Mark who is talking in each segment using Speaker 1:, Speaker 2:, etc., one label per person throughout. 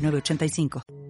Speaker 1: 906985.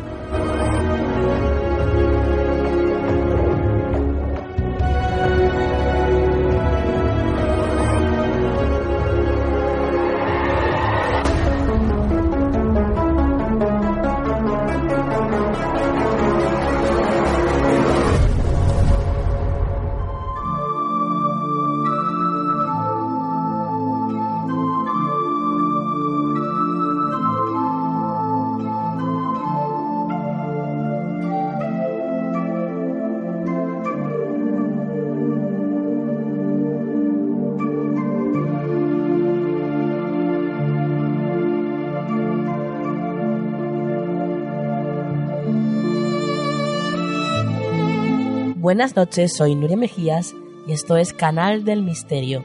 Speaker 2: Buenas noches, soy Nuria Mejías y esto es Canal del Misterio.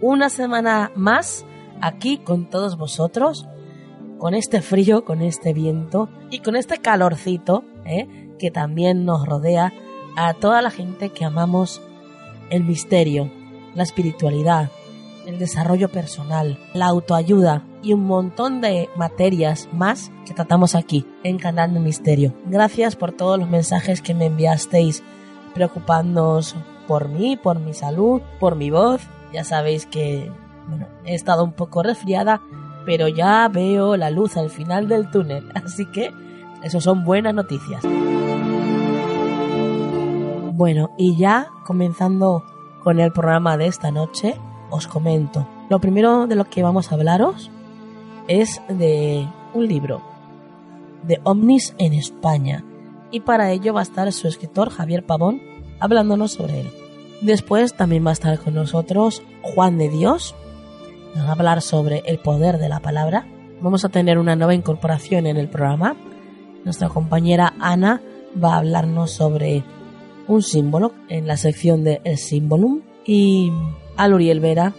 Speaker 2: Una semana más aquí con todos vosotros, con este frío, con este viento y con este calorcito ¿eh? que también nos rodea a toda la gente que amamos el misterio, la espiritualidad, el desarrollo personal, la autoayuda y un montón de materias más que tratamos aquí en Canal del Misterio. Gracias por todos los mensajes que me enviasteis preocupándoos por mí, por mi salud, por mi voz. Ya sabéis que bueno, he estado un poco resfriada, pero ya veo la luz al final del túnel, así que eso son buenas noticias. Bueno, y ya comenzando con el programa de esta noche, os comento. Lo primero de lo que vamos a hablaros es de un libro, de Omnis en España, y para ello va a estar su escritor Javier Pavón hablándonos sobre él. Después también va a estar con nosotros Juan de Dios, nos va a hablar sobre el poder de la palabra. Vamos a tener una nueva incorporación en el programa. Nuestra compañera Ana va a hablarnos sobre un símbolo en la sección de El Símbolum y Aluriel Vera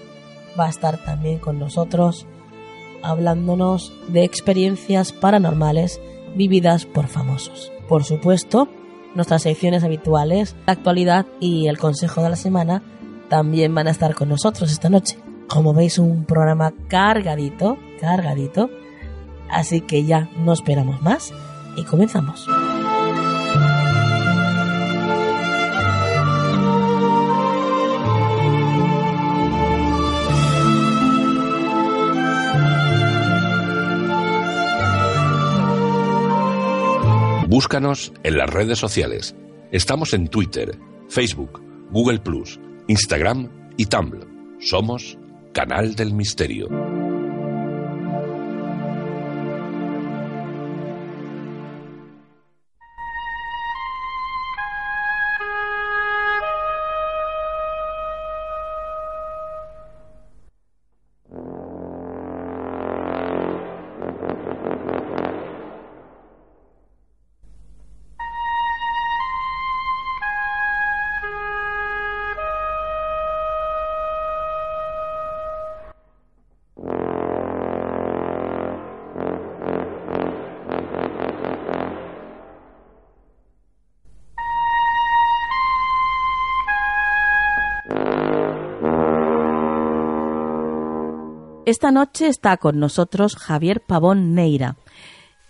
Speaker 2: va a estar también con nosotros hablándonos de experiencias paranormales vividas por famosos. Por supuesto, nuestras secciones habituales, la actualidad y el consejo de la semana también van a estar con nosotros esta noche. Como veis, un programa cargadito, cargadito. Así que ya no esperamos más y comenzamos.
Speaker 3: Búscanos en las redes sociales. Estamos en Twitter, Facebook, Google Instagram y Tumblr. Somos Canal del Misterio.
Speaker 4: Esta noche está con nosotros Javier Pavón Neira.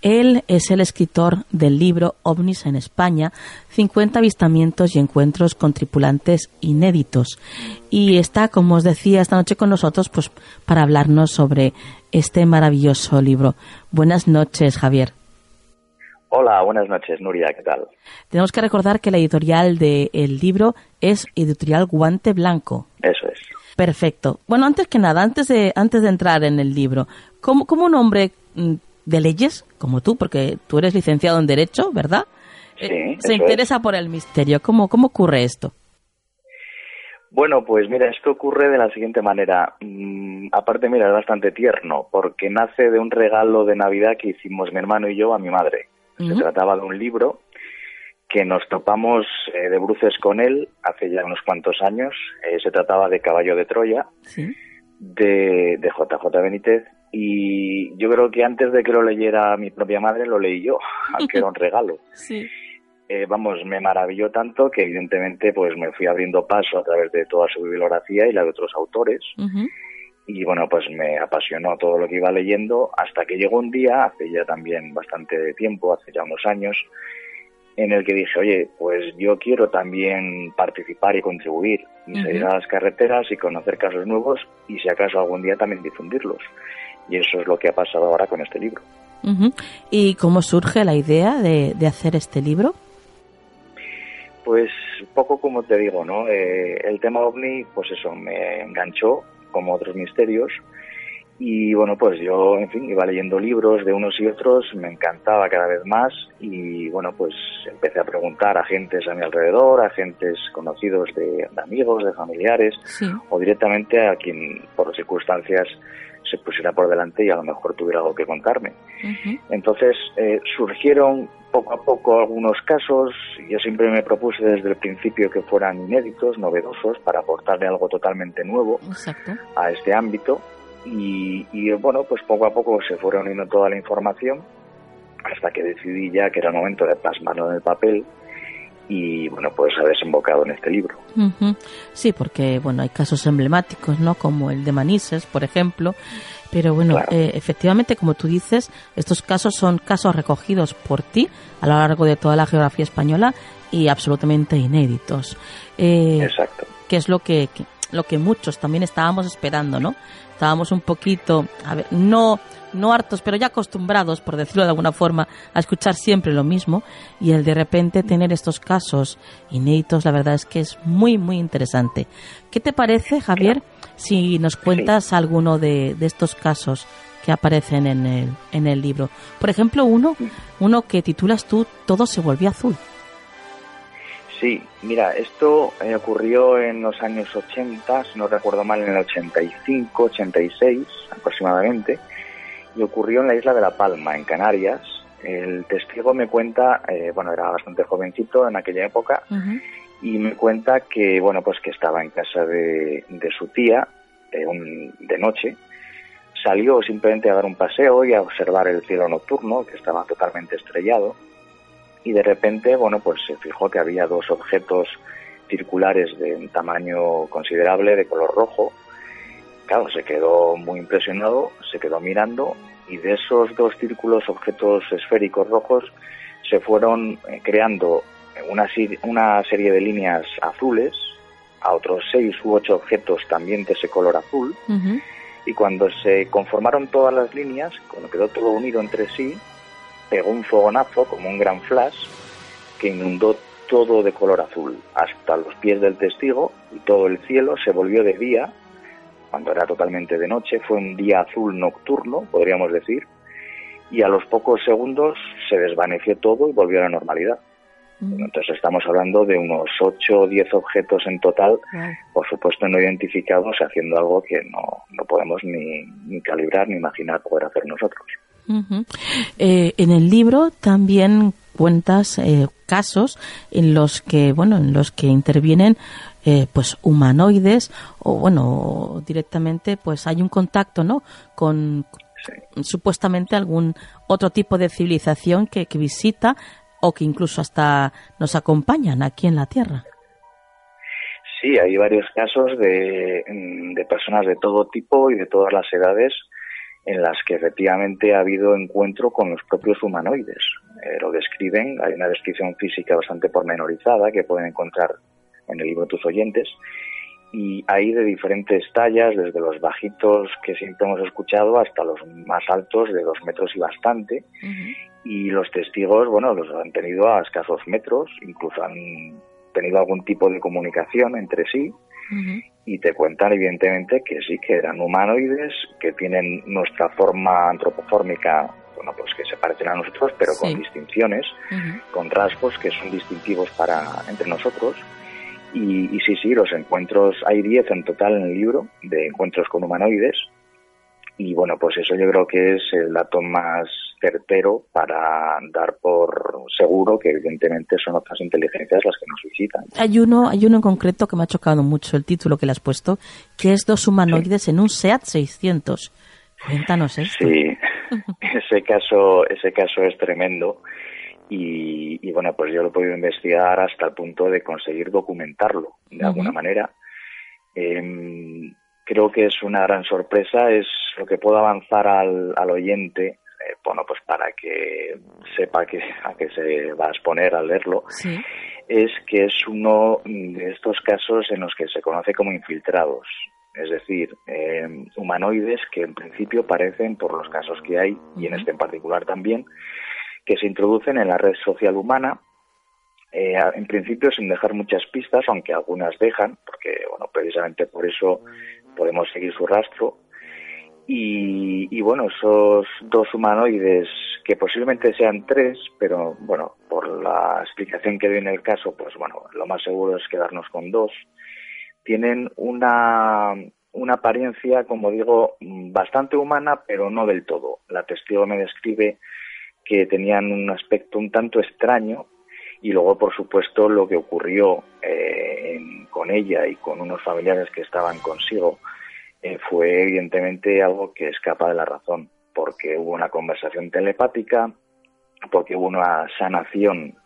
Speaker 4: Él es el escritor del libro OVNIS en España, 50 avistamientos y encuentros con tripulantes inéditos. Y está, como os decía, esta noche con nosotros pues, para hablarnos sobre este maravilloso libro. Buenas noches, Javier.
Speaker 5: Hola, buenas noches, Nuria, ¿qué tal?
Speaker 4: Tenemos que recordar que la editorial del libro es Editorial Guante Blanco.
Speaker 5: Eso es.
Speaker 4: Perfecto. Bueno, antes que nada, antes de, antes de entrar en el libro, ¿cómo, cómo un hombre mm, de leyes, como tú, porque tú eres licenciado en Derecho, ¿verdad?
Speaker 5: Sí,
Speaker 4: eh, se interesa por el misterio. ¿Cómo, ¿Cómo ocurre esto?
Speaker 5: Bueno, pues mira, esto ocurre de la siguiente manera. Mm, aparte, mira, es bastante tierno, porque nace de un regalo de Navidad que hicimos mi hermano y yo a mi madre. Se trataba de un libro que nos topamos eh, de bruces con él hace ya unos cuantos años. Eh, se trataba de Caballo de Troya, de, de JJ Benítez, y yo creo que antes de que lo leyera mi propia madre lo leí yo, aunque era un regalo.
Speaker 4: Sí.
Speaker 5: Eh, vamos, me maravilló tanto que evidentemente pues me fui abriendo paso a través de toda su bibliografía y la de otros autores. Y bueno, pues me apasionó todo lo que iba leyendo hasta que llegó un día, hace ya también bastante tiempo, hace ya unos años, en el que dije, oye, pues yo quiero también participar y contribuir, y salir a las carreteras y conocer casos nuevos y si acaso algún día también difundirlos. Y eso es lo que ha pasado ahora con este libro.
Speaker 4: ¿Y cómo surge la idea de, hacer este libro?
Speaker 5: Pues poco como te digo, ¿no? Eh, el tema ovni, pues eso, me enganchó como otros misterios. Y bueno, pues yo, en fin, iba leyendo libros de unos y otros, me encantaba cada vez más y bueno, pues empecé a preguntar a gentes a mi alrededor, a gentes conocidos de, amigos, de familiares o directamente a quien por circunstancias se pusiera por delante y a lo mejor tuviera algo que contarme. Entonces eh, surgieron poco a poco algunos casos, yo siempre me propuse desde el principio que fueran inéditos, novedosos, para aportarle algo totalmente nuevo a este ámbito. Y, y, bueno, pues poco a poco se fue reuniendo toda la información hasta que decidí ya que era el momento de plasmarlo en el papel y bueno, pues ha desembocado en este libro.
Speaker 4: Sí, porque bueno, hay casos emblemáticos, ¿no? Como el de Manises, por ejemplo, pero bueno, eh, efectivamente, como tú dices, estos casos son casos recogidos por ti a lo largo de toda la geografía española y absolutamente inéditos.
Speaker 5: Eh, Exacto.
Speaker 4: Que es lo que, lo que muchos también estábamos esperando, ¿no? Estábamos un poquito, a ver, no no hartos, pero ya acostumbrados, por decirlo de alguna forma, a escuchar siempre lo mismo y el de repente tener estos casos inéditos, la verdad es que es muy, muy interesante. ¿Qué te parece, Javier, si nos cuentas alguno de, estos casos que aparecen en el, en el libro? Por ejemplo, uno, uno que titulas tú Todo se volvió azul.
Speaker 5: Sí, mira, esto eh, ocurrió en los años 80, si no recuerdo mal, en el 85, 86 aproximadamente y ocurrió en la isla de La Palma, en Canarias. El testigo me cuenta, eh, bueno, era bastante jovencito en aquella época, y me cuenta que, bueno, pues que estaba en casa de, su tía de noche, salió simplemente a dar un paseo y a observar el cielo nocturno, que estaba totalmente estrellado, y de repente, bueno, pues se fijó que había dos objetos circulares de un tamaño considerable, de color rojo, claro, se quedó muy impresionado, se quedó mirando y de esos dos círculos, objetos esféricos rojos, se fueron eh, creando una, una serie de líneas azules a otros seis u ocho objetos también de ese color azul. Y cuando se conformaron todas las líneas, cuando quedó todo unido entre sí, pegó un fogonazo como un gran flash que inundó todo de color azul hasta los pies del testigo y todo el cielo se volvió de día cuando era totalmente de noche, fue un día azul nocturno, podríamos decir, y a los pocos segundos se desvaneció todo y volvió a la normalidad. Entonces estamos hablando de unos 8 o 10 objetos en total, por supuesto no identificados, haciendo algo que no, no podemos ni, ni calibrar ni imaginar poder hacer nosotros.
Speaker 4: Eh, en el libro también cuentas eh, casos en los que bueno en los que intervienen eh, pues humanoides o bueno directamente pues hay un contacto no con supuestamente algún otro tipo de civilización que, que visita o que incluso hasta nos acompañan aquí en la tierra.
Speaker 5: Sí, hay varios casos de, de personas de todo tipo y de todas las edades en las que efectivamente ha habido encuentro con los propios humanoides. Eh, lo describen, hay una descripción física bastante pormenorizada que pueden encontrar en el libro Tus oyentes, y hay de diferentes tallas, desde los bajitos que siempre hemos escuchado hasta los más altos de dos metros y bastante, y los testigos, bueno, los han tenido a escasos metros, incluso han tenido algún tipo de comunicación entre sí, y te cuentan evidentemente que sí, que eran humanoides, que tienen nuestra forma antropofórmica, bueno, pues que se parecen a nosotros, pero con distinciones, con rasgos que son distintivos para entre nosotros. Y, y sí, sí, los encuentros, hay 10 en total en el libro de encuentros con humanoides, y bueno, pues eso yo creo que es el dato más certero para dar por seguro que evidentemente son otras inteligencias las que nos visitan.
Speaker 4: Hay uno, hay uno en concreto que me ha chocado mucho el título que le has puesto, que es dos humanoides en un SEAT 600. Cuéntanos esto.
Speaker 5: Sí, ese caso, ese caso es tremendo. Y, bueno, pues yo lo he podido investigar hasta el punto de conseguir documentarlo de alguna manera. Eh, creo que es una gran sorpresa, es lo que puedo avanzar al, al oyente, eh, bueno, pues para que sepa que, a qué se va a exponer al leerlo, es que es uno de estos casos en los que se conoce como infiltrados, es decir, eh, humanoides que en principio parecen, por los casos que hay, y en este en particular también, que se introducen en la red social humana eh, en principio sin dejar muchas pistas, aunque algunas dejan, porque bueno, precisamente por eso podemos seguir su rastro. Y, bueno, esos dos humanoides, que posiblemente sean tres, pero bueno, por la explicación que doy en el caso, pues bueno, lo más seguro es quedarnos con dos, tienen una, una apariencia, como digo, bastante humana, pero no del todo. La testigo me describe que tenían un aspecto un tanto extraño y luego, por supuesto, lo que ocurrió eh, con ella y con unos familiares que estaban consigo eh, fue evidentemente algo que escapa de la razón, porque hubo una conversación telepática, porque hubo una sanación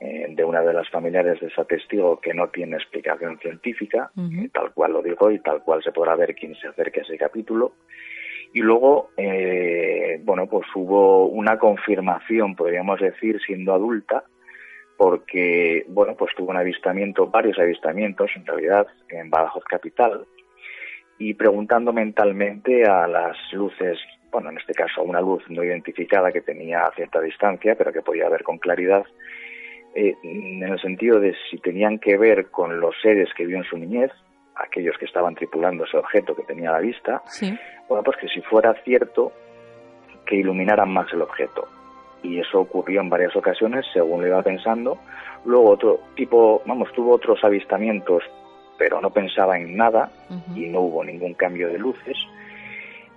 Speaker 5: eh, de una de las familiares de ese testigo que no tiene explicación científica, tal cual lo dijo y tal cual se podrá ver quien se acerque a ese capítulo. Y luego, bueno, pues hubo una confirmación, podríamos decir, siendo adulta, porque, bueno, pues tuvo un avistamiento, varios avistamientos en realidad en Badajoz Capital y preguntando mentalmente a las luces, bueno, en este caso a una luz no identificada que tenía a cierta distancia, pero que podía ver con claridad, eh, en el sentido de si tenían que ver con los seres que vio en su niñez, aquellos que estaban tripulando ese objeto que tenía a la vista, bueno, pues que si fuera cierto, que iluminaran más el objeto y eso ocurrió en varias ocasiones según lo iba pensando. Luego otro tipo, vamos, tuvo otros avistamientos, pero no pensaba en nada y no hubo ningún cambio de luces.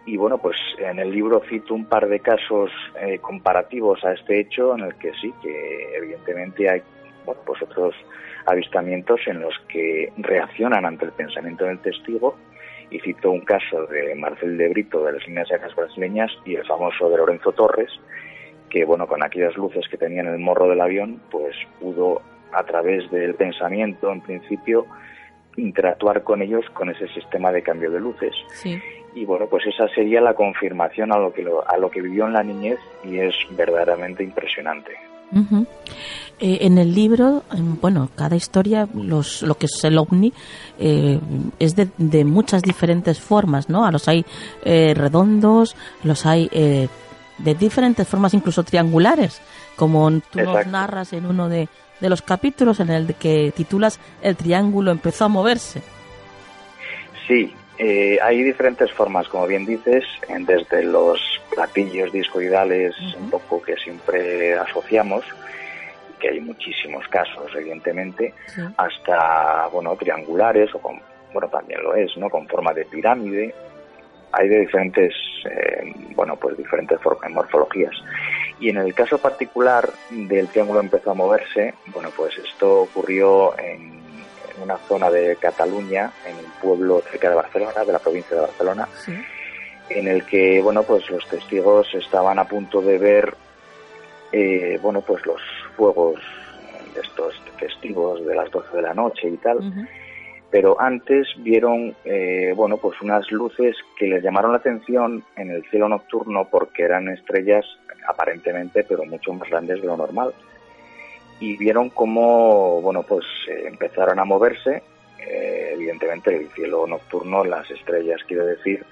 Speaker 5: Y bueno, pues en el libro cito un par de casos eh, comparativos a este hecho en el que sí, que evidentemente hay bueno, pues otros avistamientos en los que reaccionan ante el pensamiento del testigo y cito un caso de Marcel de Brito de las líneas aéreas brasileñas y el famoso de Lorenzo Torres, que bueno, con aquellas luces que tenía en el morro del avión, pues pudo a través del pensamiento, en principio, interactuar con ellos con ese sistema de cambio de luces. Y bueno, pues esa sería la confirmación a lo que a lo que vivió en la niñez y es verdaderamente impresionante.
Speaker 4: Eh, en el libro, bueno, cada historia, los, lo que es el ovni, eh, es de, de, muchas diferentes formas, ¿no? A los hay eh, redondos, los hay de diferentes formas, incluso triangulares, como tú nos narras en uno de, los capítulos en el que titulas El triángulo empezó a moverse.
Speaker 5: Sí, eh, hay diferentes formas, como bien dices, desde los platillos discoidales, un poco que siempre asociamos, que hay muchísimos casos, evidentemente, hasta, bueno, triangulares, o con, bueno, también lo es, ¿no? Con forma de pirámide, hay de diferentes, eh, bueno, pues diferentes morfologías. Y en el caso particular del triángulo empezó a moverse, bueno, pues esto ocurrió en, una zona de Cataluña, en un pueblo cerca de Barcelona, de la provincia de Barcelona, en el que, bueno, pues los testigos estaban a punto de ver, eh, bueno, pues los fuegos de estos festivos de las 12 de la noche y tal pero antes vieron, eh, bueno, pues unas luces que les llamaron la atención en el cielo nocturno porque eran estrellas aparentemente, pero mucho más grandes de lo normal. Y vieron cómo, bueno, pues eh, empezaron a moverse. Eh, evidentemente el cielo nocturno, las estrellas, quiero decir,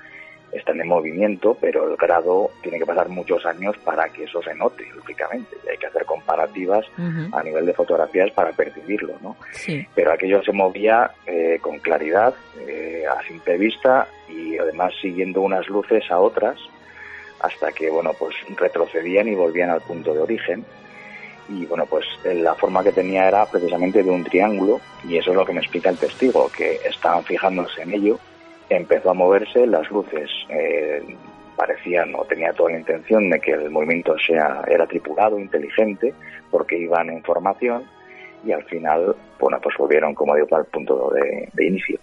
Speaker 5: están en movimiento, pero el grado tiene que pasar muchos años para que eso se note, lógicamente. Y hay que hacer comparativas a nivel de fotografías para percibirlo, ¿no? Pero aquello se movía eh, con claridad, eh, a simple vista y además siguiendo unas luces a otras hasta que, bueno, pues retrocedían y volvían al punto de origen. Y bueno, pues la forma que tenía era precisamente de un triángulo y eso es lo que me explica el testigo, que estaban fijándose en ello empezó a moverse, las luces eh, parecían o tenía toda la intención de que el movimiento sea era tripulado, inteligente, porque iban en formación y al final, bueno, pues volvieron, como digo, al punto de, inicio.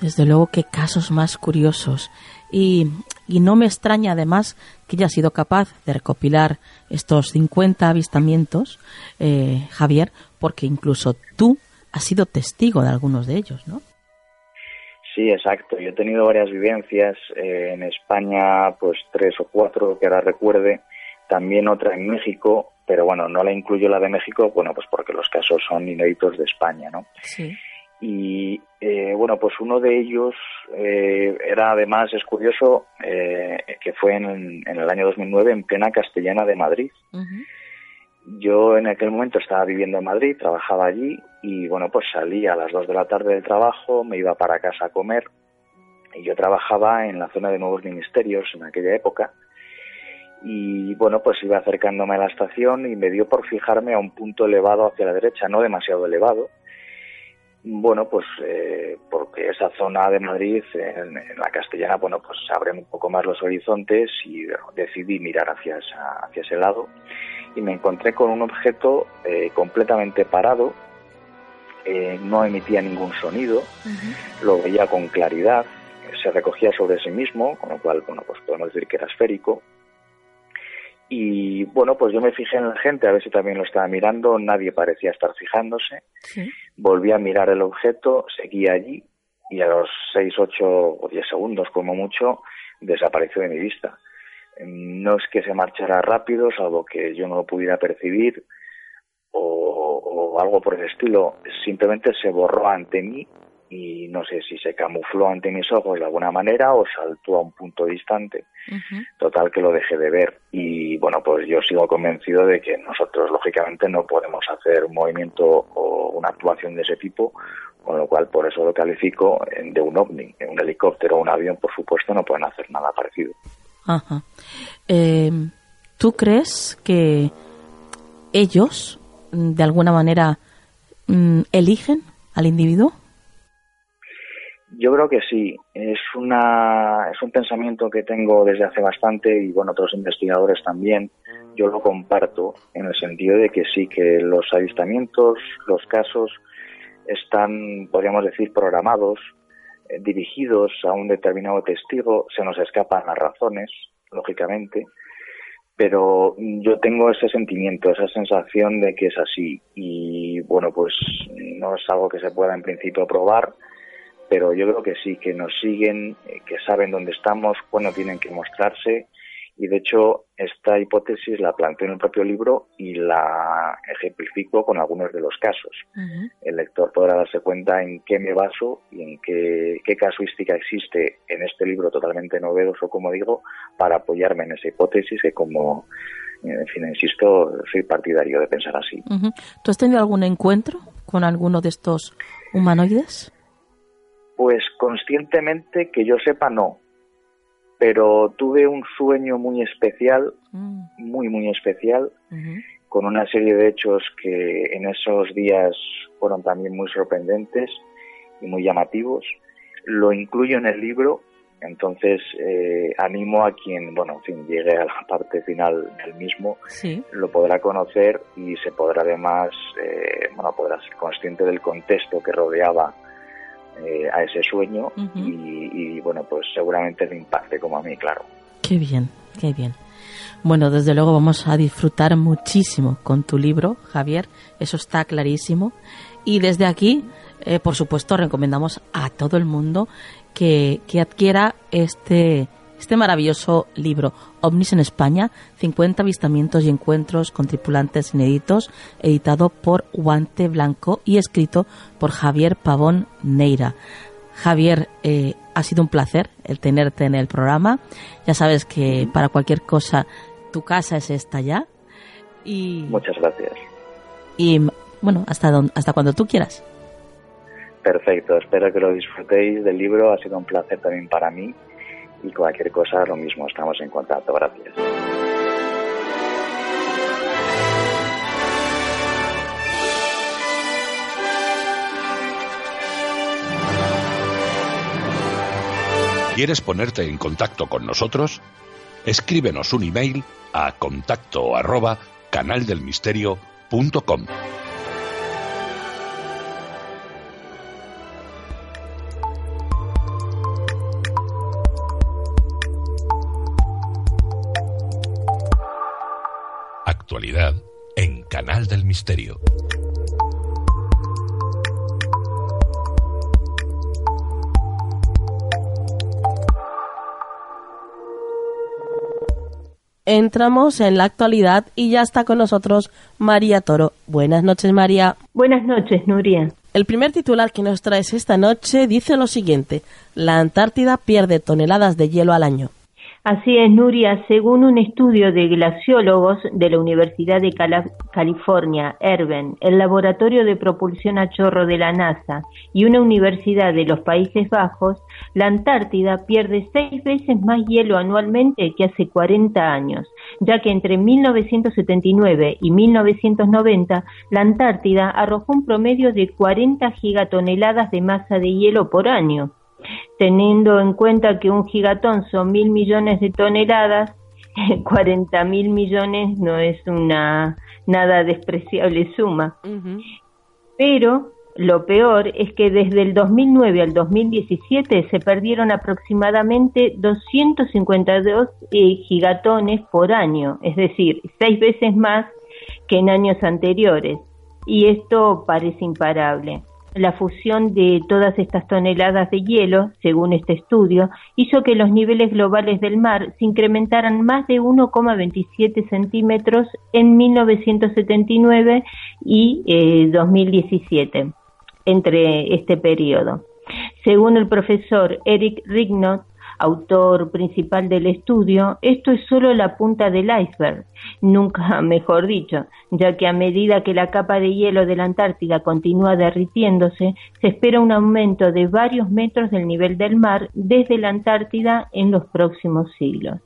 Speaker 4: Desde luego, qué casos más curiosos. Y, y, no me extraña además que haya sido capaz de recopilar estos 50 avistamientos, eh, Javier, porque incluso tú has sido testigo de algunos de ellos, ¿no?
Speaker 5: Sí, exacto. Yo he tenido varias vivencias eh, en España, pues tres o cuatro que ahora recuerde, también otra en México, pero bueno, no la incluyo la de México, bueno, pues porque los casos son inéditos de España, ¿no?
Speaker 4: Sí.
Speaker 5: Y eh, bueno, pues uno de ellos eh, era además, es curioso, que fue en, el año 2009 en plena Castellana de Madrid. Yo en aquel momento estaba viviendo en Madrid, trabajaba allí y bueno, pues salí a las 2 de la tarde del trabajo, me iba para casa a comer y yo trabajaba en la zona de nuevos ministerios en aquella época y bueno, pues iba acercándome a la estación y me dio por fijarme a un punto elevado hacia la derecha, no demasiado elevado. Bueno, pues eh, porque esa zona de Madrid, en, la castellana, bueno, pues abren un poco más los horizontes y decidí mirar hacia, hacia ese lado y me encontré con un objeto eh, completamente parado, eh, no emitía ningún sonido, lo veía con claridad, se recogía sobre sí mismo, con lo cual, bueno, pues podemos decir que era esférico. Y bueno, pues yo me fijé en la gente a ver si también lo estaba mirando, nadie parecía estar fijándose. Volví a mirar el objeto, seguía allí y a los 6, 8 o 10 segundos como mucho desapareció de mi vista. No es que se marchara rápido, salvo que yo no lo pudiera percibir o, algo por el estilo. Simplemente se borró ante mí y no sé si se camufló ante mis ojos de alguna manera o saltó a un punto distante. Total que lo dejé de ver. Y bueno, pues yo sigo convencido de que nosotros lógicamente no podemos hacer un movimiento o una actuación de ese tipo, con lo cual por eso lo califico de un ovni. Un helicóptero o un avión, por supuesto, no pueden hacer nada parecido.
Speaker 4: Ajá. Eh, ¿Tú crees que ellos, de alguna manera, mm, eligen al individuo?
Speaker 5: Yo creo que sí. Es una es un pensamiento que tengo desde hace bastante y bueno otros investigadores también. Yo lo comparto en el sentido de que sí que los avistamientos, los casos están, podríamos decir, programados eh, dirigidos a un determinado testigo, se nos escapan las razones, lógicamente, pero yo tengo ese sentimiento, esa sensación de que es así. Y bueno, pues no es algo que se pueda en principio probar, pero yo creo que sí, que nos siguen, eh, que saben dónde estamos, cuándo tienen que mostrarse y de hecho esta hipótesis la planteo en el propio libro y la ejemplifico con algunos de los casos. El lector podrá darse cuenta en qué me baso y en qué, casuística existe en este libro totalmente novedoso, como digo, para apoyarme en esa hipótesis que como, en fin, insisto, soy partidario de pensar así.
Speaker 4: ¿Tú has tenido algún encuentro con alguno de estos humanoides?
Speaker 5: Pues conscientemente que yo sepa no pero tuve un sueño muy especial, mm. muy, muy especial, con una serie de hechos que en esos días fueron también muy sorprendentes y muy llamativos. Lo incluyo en el libro, entonces eh, animo a quien, bueno, en fin, llegue a la parte final del mismo, lo podrá conocer y se podrá además, eh, bueno, podrá ser consciente del contexto que rodeaba eh, a ese sueño y, bueno, pues seguramente le impacte como a mí, claro.
Speaker 4: Qué bien, qué bien. Bueno, desde luego vamos a disfrutar muchísimo con tu libro, Javier, eso está clarísimo. Y desde aquí, eh, por supuesto, recomendamos a todo el mundo que, que adquiera este, este maravilloso libro, OVNIS en España, 50 avistamientos y encuentros con tripulantes inéditos, editado por Guante Blanco y escrito por Javier Pavón Neira. Javier, eh, ha sido un placer el tenerte en el programa. Ya sabes que para cualquier cosa tu casa es esta ya. Y,
Speaker 5: Muchas gracias.
Speaker 4: Y bueno, hasta, hasta cuando tú quieras.
Speaker 5: Perfecto, espero que lo disfrutéis del libro, ha sido un placer también para mí y cualquier cosa lo mismo, estamos en contacto, gracias.
Speaker 3: ¿Quieres ponerte en contacto con nosotros? Escríbenos un email a contacto arroba canaldelmisterio.com. Misterio.
Speaker 4: entramos en la actualidad y ya está con nosotros María Toro. Buenas noches, María.
Speaker 6: Buenas noches, Nuria.
Speaker 4: El primer titular que nos traes esta noche dice lo siguiente: La Antártida pierde toneladas de hielo al año.
Speaker 6: Así es, Nuria, según un estudio de glaciólogos de la Universidad de California, Erben, el Laboratorio de Propulsión a Chorro de la NASA y una universidad de los Países Bajos, la Antártida pierde seis veces más hielo anualmente que hace 40 años, ya que entre 1979 y 1990 la Antártida arrojó un promedio de 40 gigatoneladas de masa de hielo por año teniendo en cuenta que un gigatón son mil millones de toneladas, 40 mil millones no es una nada despreciable suma. Pero lo peor es que desde el 2009 al 2017 se perdieron aproximadamente 252 eh, gigatones por año, es decir, seis veces más que en años anteriores. Y esto parece imparable. La fusión de todas estas toneladas de hielo, según este estudio, hizo que los niveles globales del mar se incrementaran más de 1,27 centímetros en 1979 y 2017, eh, entre este periodo. Según el profesor Eric Rignot, autor principal del estudio, esto es solo la punta del iceberg, nunca mejor dicho, ya que a medida que la capa de hielo de la Antártida continúa derritiéndose, se espera un aumento de varios metros del nivel del mar desde la Antártida en los próximos siglos.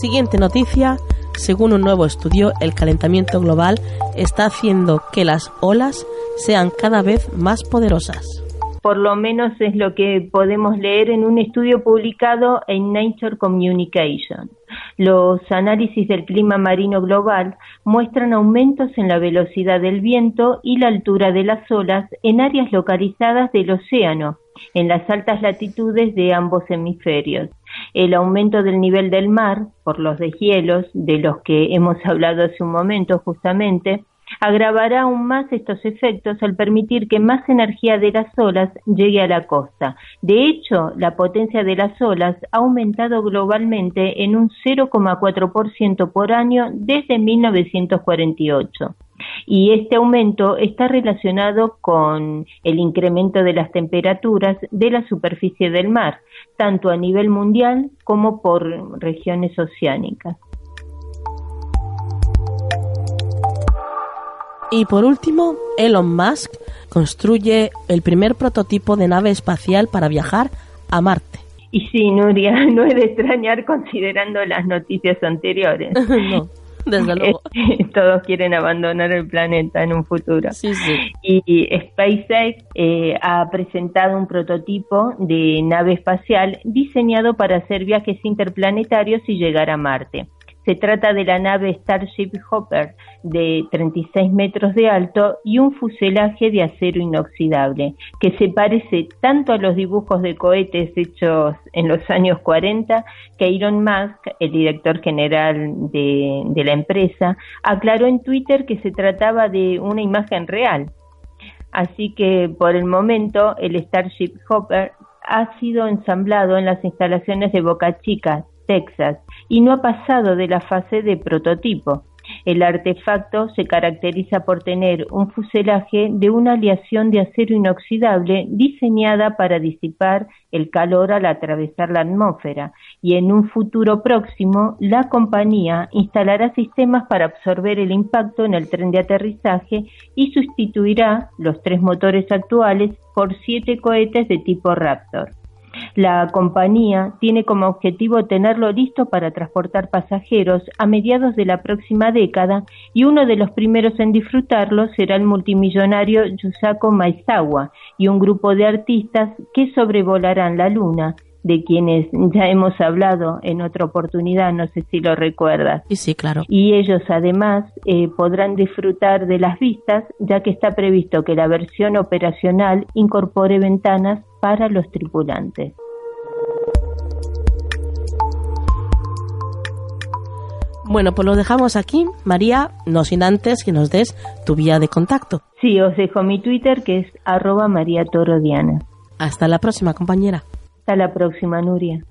Speaker 4: Siguiente noticia. Según un nuevo estudio, el calentamiento global está haciendo que las olas sean cada vez más poderosas.
Speaker 6: Por lo menos es lo que podemos leer en un estudio publicado en Nature Communication. Los análisis del clima marino global muestran aumentos en la velocidad del viento y la altura de las olas en áreas localizadas del océano, en las altas latitudes de ambos hemisferios. El aumento del nivel del mar por los deshielos, de los que hemos hablado hace un momento justamente, agravará aún más estos efectos al permitir que más energía de las olas llegue a la costa. De hecho, la potencia de las olas ha aumentado globalmente en un 0,4% por año desde 1948 y este aumento está relacionado con el incremento de las temperaturas de la superficie del mar, tanto a nivel mundial como por regiones oceánicas.
Speaker 4: Y por último, Elon Musk construye el primer prototipo de nave espacial para viajar a Marte.
Speaker 6: Y sí, Nuria, no es de extrañar considerando las noticias anteriores.
Speaker 4: no, desde luego.
Speaker 6: Todos quieren abandonar el planeta en un futuro.
Speaker 4: Sí, sí.
Speaker 6: Y SpaceX eh, ha presentado un prototipo de nave espacial diseñado para hacer viajes interplanetarios y llegar a Marte. Se trata de la nave Starship Hopper de 36 metros de alto y un fuselaje de acero inoxidable que se parece tanto a los dibujos de cohetes hechos en los años 40 que Elon Musk, el director general de, de la empresa, aclaró en Twitter que se trataba de una imagen real. Así que por el momento el Starship Hopper ha sido ensamblado en las instalaciones de Boca Chica, Texas, y no ha pasado de la fase de prototipo. El artefacto se caracteriza por tener un fuselaje de una aleación de acero inoxidable diseñada para disipar el calor al atravesar la atmósfera y en un futuro próximo la compañía instalará sistemas para absorber el impacto en el tren de aterrizaje y sustituirá los tres motores actuales por siete cohetes de tipo Raptor. La compañía tiene como objetivo tenerlo listo para transportar pasajeros a mediados de la próxima década y uno de los primeros en disfrutarlo será el multimillonario Yusako Maizawa y un grupo de artistas que sobrevolarán la luna de quienes ya hemos hablado en otra oportunidad, no sé si lo recuerdas.
Speaker 4: Sí, sí, claro.
Speaker 6: Y ellos además eh, podrán disfrutar de las vistas, ya que está previsto que la versión operacional incorpore ventanas para los tripulantes.
Speaker 4: Bueno, pues lo dejamos aquí. María, no sin antes que nos des tu vía de contacto.
Speaker 6: Sí, os dejo mi Twitter que es arroba María Toro Diana.
Speaker 4: Hasta la próxima, compañera.
Speaker 6: Hasta la próxima, Nuria.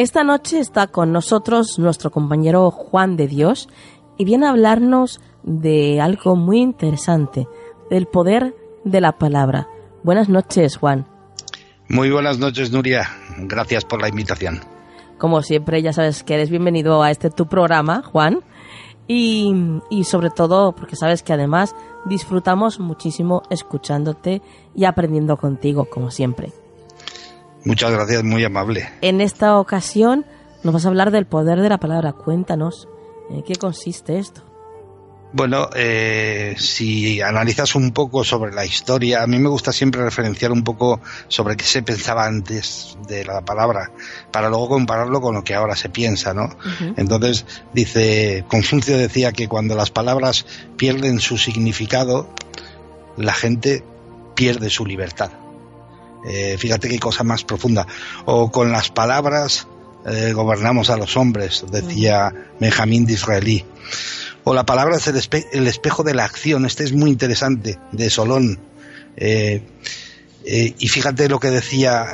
Speaker 4: Esta noche está con nosotros nuestro compañero Juan de Dios y viene a hablarnos de algo muy interesante, del poder de la palabra. Buenas noches, Juan.
Speaker 7: Muy buenas noches, Nuria. Gracias por la invitación.
Speaker 4: Como siempre, ya sabes que eres bienvenido a este tu programa, Juan. Y, y sobre todo porque sabes que además disfrutamos muchísimo escuchándote y aprendiendo contigo, como siempre.
Speaker 7: Muchas gracias, muy amable.
Speaker 4: En esta ocasión nos vas a hablar del poder de la palabra. Cuéntanos, ¿en qué consiste esto?
Speaker 7: Bueno, eh, si analizas un poco sobre la historia, a mí me gusta siempre referenciar un poco sobre qué se pensaba antes de la palabra, para luego compararlo con lo que ahora se piensa, ¿no? Entonces, dice, Confucio decía que cuando las palabras pierden su significado, la gente pierde su libertad. Eh, fíjate qué cosa más profunda. O con las palabras eh, gobernamos a los hombres, decía Benjamín de Israelí. O la palabra es el, espejo de la acción. Este es muy interesante, de Solón. Eh, y fíjate lo que decía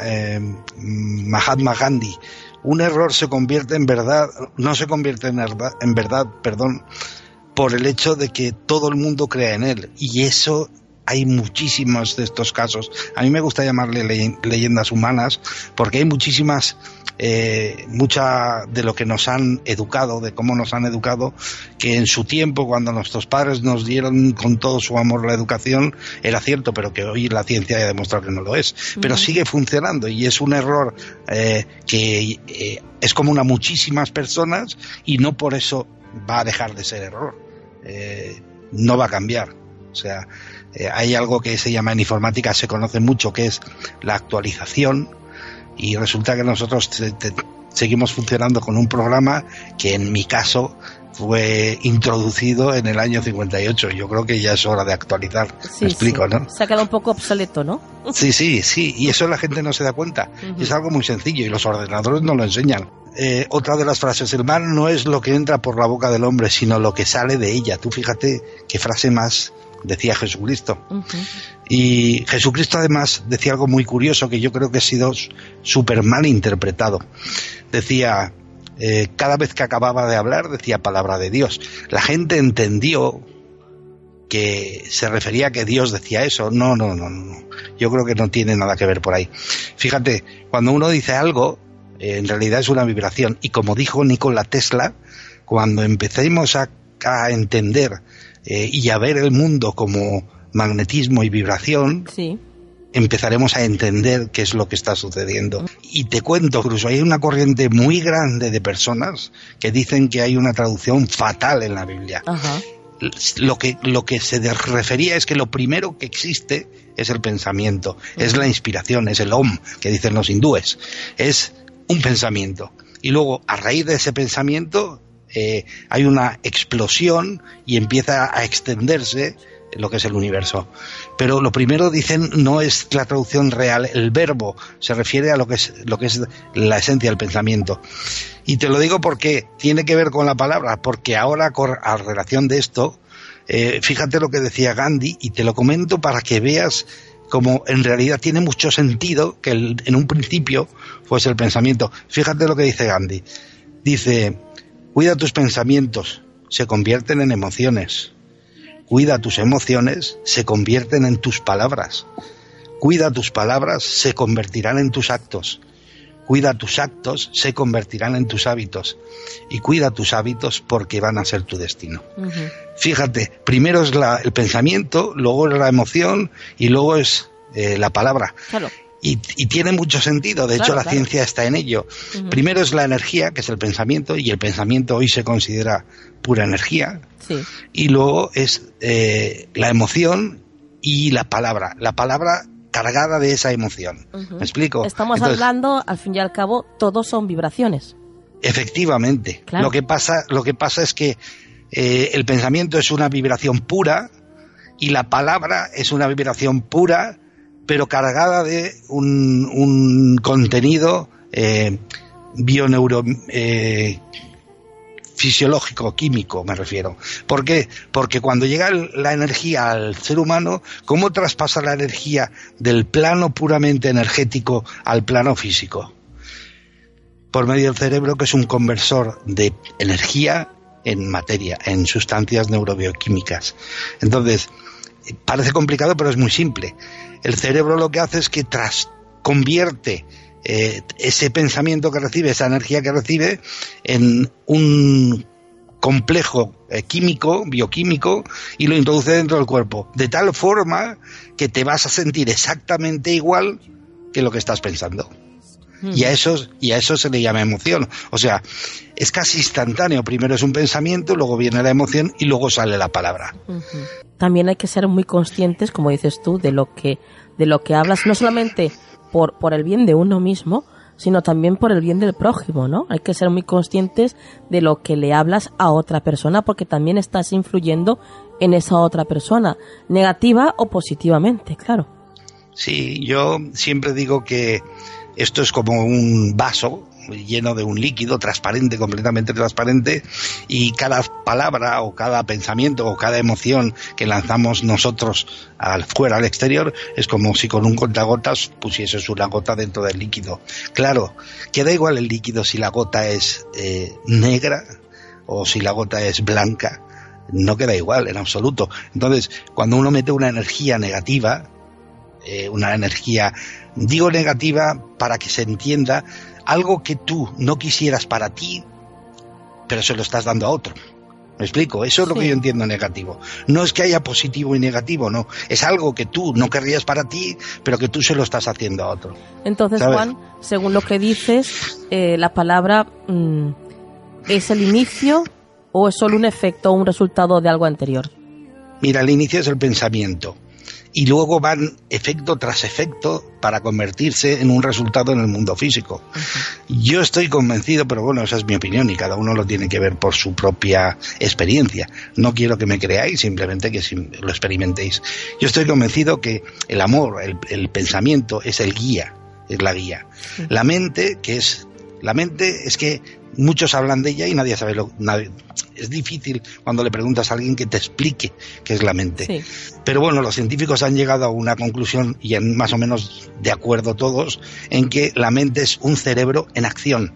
Speaker 7: Mahatma Gandhi. Un error se convierte en verdad, no se convierte en verdad, en verdad, perdón, por el hecho de que todo el mundo crea en él. Y eso hay muchísimos de estos casos. A mí me gusta llamarle leyendas humanas porque hay muchísimas, eh, mucha de lo que nos han educado, de cómo nos han educado, que en su tiempo, cuando nuestros padres nos dieron con todo su amor la educación, era cierto, pero que hoy la ciencia ha demostrado que no lo es. Pero sigue funcionando y es un error eh, que eh, es común a muchísimas personas y no por eso va a dejar de ser error. no va a cambiar. O sea, eh, hay algo que se llama en informática, se conoce mucho, que es la actualización, y resulta que nosotros seguimos funcionando con un programa que en mi caso fue introducido en el año 58. Yo creo que ya es hora de actualizar. Me explico, ¿no?
Speaker 4: Se ha quedado un poco obsoleto, ¿no?
Speaker 7: Sí, sí, sí. Y eso la gente no se da cuenta. Es algo muy sencillo y los ordenadores no lo enseñan. Eh, otra de las frases, el mal no es lo que entra por la boca del hombre, sino lo que sale de ella. Tú fíjate qué frase más decía Jesucristo. Y Jesucristo además decía algo muy curioso que yo creo que ha sido súper mal interpretado. Decía, eh, cada vez que acababa de hablar decía palabra de Dios. La gente entendió que se refería a que Dios decía eso. No, no, no, no. Yo creo que no tiene nada que ver por ahí. Fíjate, cuando uno dice algo, eh, en realidad es una vibración. Y como dijo Nikola Tesla, cuando empecemos a, a entender eh, y a ver el mundo como magnetismo y vibración,
Speaker 4: Sí.
Speaker 7: empezaremos a entender qué es lo que está sucediendo. Y te cuento, incluso hay una corriente muy grande de personas que dicen que hay una traducción fatal en la Biblia.
Speaker 4: Ajá.
Speaker 7: Lo que, lo que se refería es que lo primero que existe es el pensamiento, es la inspiración, es el om, que dicen los hindúes. Es un pensamiento. Y luego, a raíz de ese pensamiento, eh, hay una explosión y empieza a extenderse lo que es el universo. Pero lo primero dicen no es la traducción real, el verbo se refiere a lo que es lo que es la esencia del pensamiento. Y te lo digo porque tiene que ver con la palabra, porque ahora a relación de esto, eh, fíjate lo que decía Gandhi y te lo comento para que veas como en realidad tiene mucho sentido que en un principio fuese el pensamiento. Fíjate lo que dice Gandhi. Dice, cuida tus pensamientos, se convierten en emociones. Cuida tus emociones, se convierten en tus palabras. Cuida tus palabras, se convertirán en tus actos. Cuida tus actos, se convertirán en tus hábitos. Y cuida tus hábitos porque van a ser tu destino. Fíjate, primero es la- el pensamiento, luego es la emoción y luego es eh, la palabra.
Speaker 4: Claro.
Speaker 7: Y, y tiene mucho sentido, de hecho la
Speaker 4: claro.
Speaker 7: ciencia está en ello. Primero es la energía, que es el pensamiento, y el pensamiento hoy se considera pura energía.
Speaker 4: Sí.
Speaker 7: Y luego es eh, la emoción y la palabra. La palabra cargada de esa emoción. ¿Me explico?
Speaker 4: Estamos
Speaker 7: Entonces,
Speaker 4: hablando, al fin y al cabo, todos son vibraciones.
Speaker 7: Efectivamente.
Speaker 4: Claro.
Speaker 7: Lo que pasa, lo que pasa es que eh, el pensamiento es una vibración pura y la palabra es una vibración pura, pero cargada de un, contenido eh, bioneuro eh, fisiológico, químico, me refiero. ¿Por qué? Porque cuando llega la energía al ser humano, ¿cómo traspasa la energía del plano puramente energético al plano físico? por medio del cerebro, que es un conversor de energía en materia, en sustancias neurobioquímicas. Entonces, parece complicado, pero es muy simple. El cerebro lo que hace es que tras convierte eh, ese pensamiento que recibe, esa energía que recibe, en un complejo eh, químico, bioquímico, y lo introduce dentro del cuerpo, de tal forma que te vas a sentir exactamente igual que lo que estás pensando. Y a, eso, y a eso se le llama emoción. O sea, es casi instantáneo. Primero es un pensamiento, luego viene la emoción y luego sale la palabra.
Speaker 4: También hay que ser muy conscientes, como dices tú, de lo que, de lo que hablas, no solamente por, por el bien de uno mismo, sino también por el bien del prójimo, ¿no? Hay que ser muy conscientes de lo que le hablas a otra persona, porque también estás influyendo en esa otra persona, negativa o positivamente, claro.
Speaker 7: Sí, yo siempre digo que esto es como un vaso lleno de un líquido transparente, completamente transparente, y cada palabra o cada pensamiento o cada emoción que lanzamos nosotros al fuera, al exterior, es como si con un contagotas pusieses una gota dentro del líquido. Claro, que da igual el líquido si la gota es eh, negra o si la gota es blanca, no queda igual en absoluto. Entonces, cuando uno mete una energía negativa, eh, una energía, digo negativa para que se entienda, algo que tú no quisieras para ti, pero se lo estás dando a otro. ¿Me explico? Eso es lo
Speaker 4: Sí.
Speaker 7: que yo entiendo negativo. No es que haya positivo y negativo, no. Es algo que tú no querrías para ti, pero que tú se lo estás haciendo a otro.
Speaker 4: Entonces,
Speaker 7: ¿Sabes?
Speaker 4: Juan, según lo que dices, eh, la palabra mm, es el inicio o es solo un efecto o un resultado de algo anterior.
Speaker 7: Mira, el inicio es el pensamiento. Y luego van efecto tras efecto para convertirse en un resultado en el mundo físico. Yo estoy convencido, pero bueno, esa es mi opinión y cada uno lo tiene que ver por su propia experiencia. No quiero que me creáis, simplemente que lo experimentéis. Yo estoy convencido que el amor, el, el pensamiento es el guía, es la guía. La mente, que es la mente, es que muchos hablan de ella y nadie sabe lo. nadie- es difícil cuando le preguntas a alguien que te explique qué es la mente.
Speaker 4: Sí.
Speaker 7: Pero bueno, los científicos han llegado a una conclusión, y en más o menos de acuerdo todos, en que la mente es un cerebro en acción.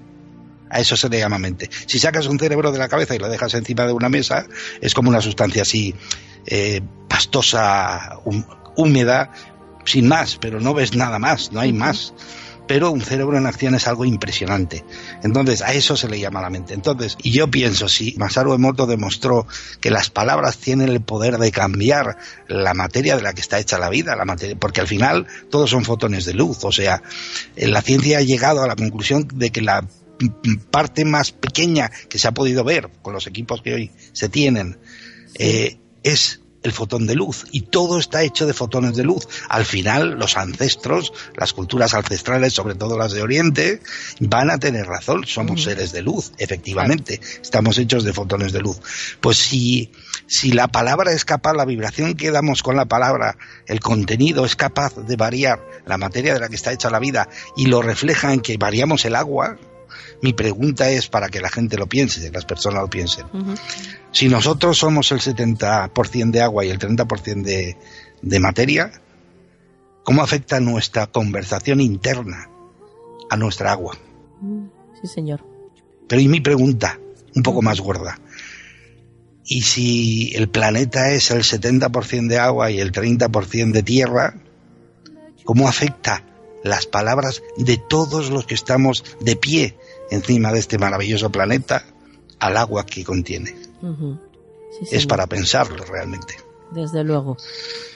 Speaker 7: A eso se le llama mente. Si sacas un cerebro de la cabeza y lo dejas encima de una mesa, es como una sustancia así eh, pastosa, húmeda, sin más, pero no ves nada más, no hay más pero un cerebro en acción es algo impresionante. Entonces, a eso se le llama la mente. Entonces, y yo pienso, si Masaru Emoto demostró que las palabras tienen el poder de cambiar la materia de la que está hecha la vida, la materia, porque al final todos son fotones de luz, o sea, la ciencia ha llegado a la conclusión de que la parte más pequeña que se ha podido ver con los equipos que hoy se tienen eh, es el fotón de luz y todo está hecho de fotones de luz. Al final, los ancestros, las culturas ancestrales, sobre todo las de Oriente, van a tener razón. Somos seres de luz, efectivamente. Estamos hechos de fotones de luz. Pues si, si la palabra es capaz, la vibración que damos con la palabra, el contenido es capaz de variar la materia de la que está hecha la vida y lo refleja en que variamos el agua, mi pregunta es para que la gente lo piense, que las personas lo piensen. Si nosotros somos el 70% de agua y el 30% de, de materia, ¿cómo afecta nuestra conversación interna a nuestra agua?
Speaker 4: Sí, señor.
Speaker 7: Pero y mi pregunta, un poco más gorda. ¿Y si el planeta es el 70% de agua y el 30% de tierra, cómo afecta las palabras de todos los que estamos de pie encima de este maravilloso planeta al agua que contiene. es para pensarlo realmente.
Speaker 4: Desde luego.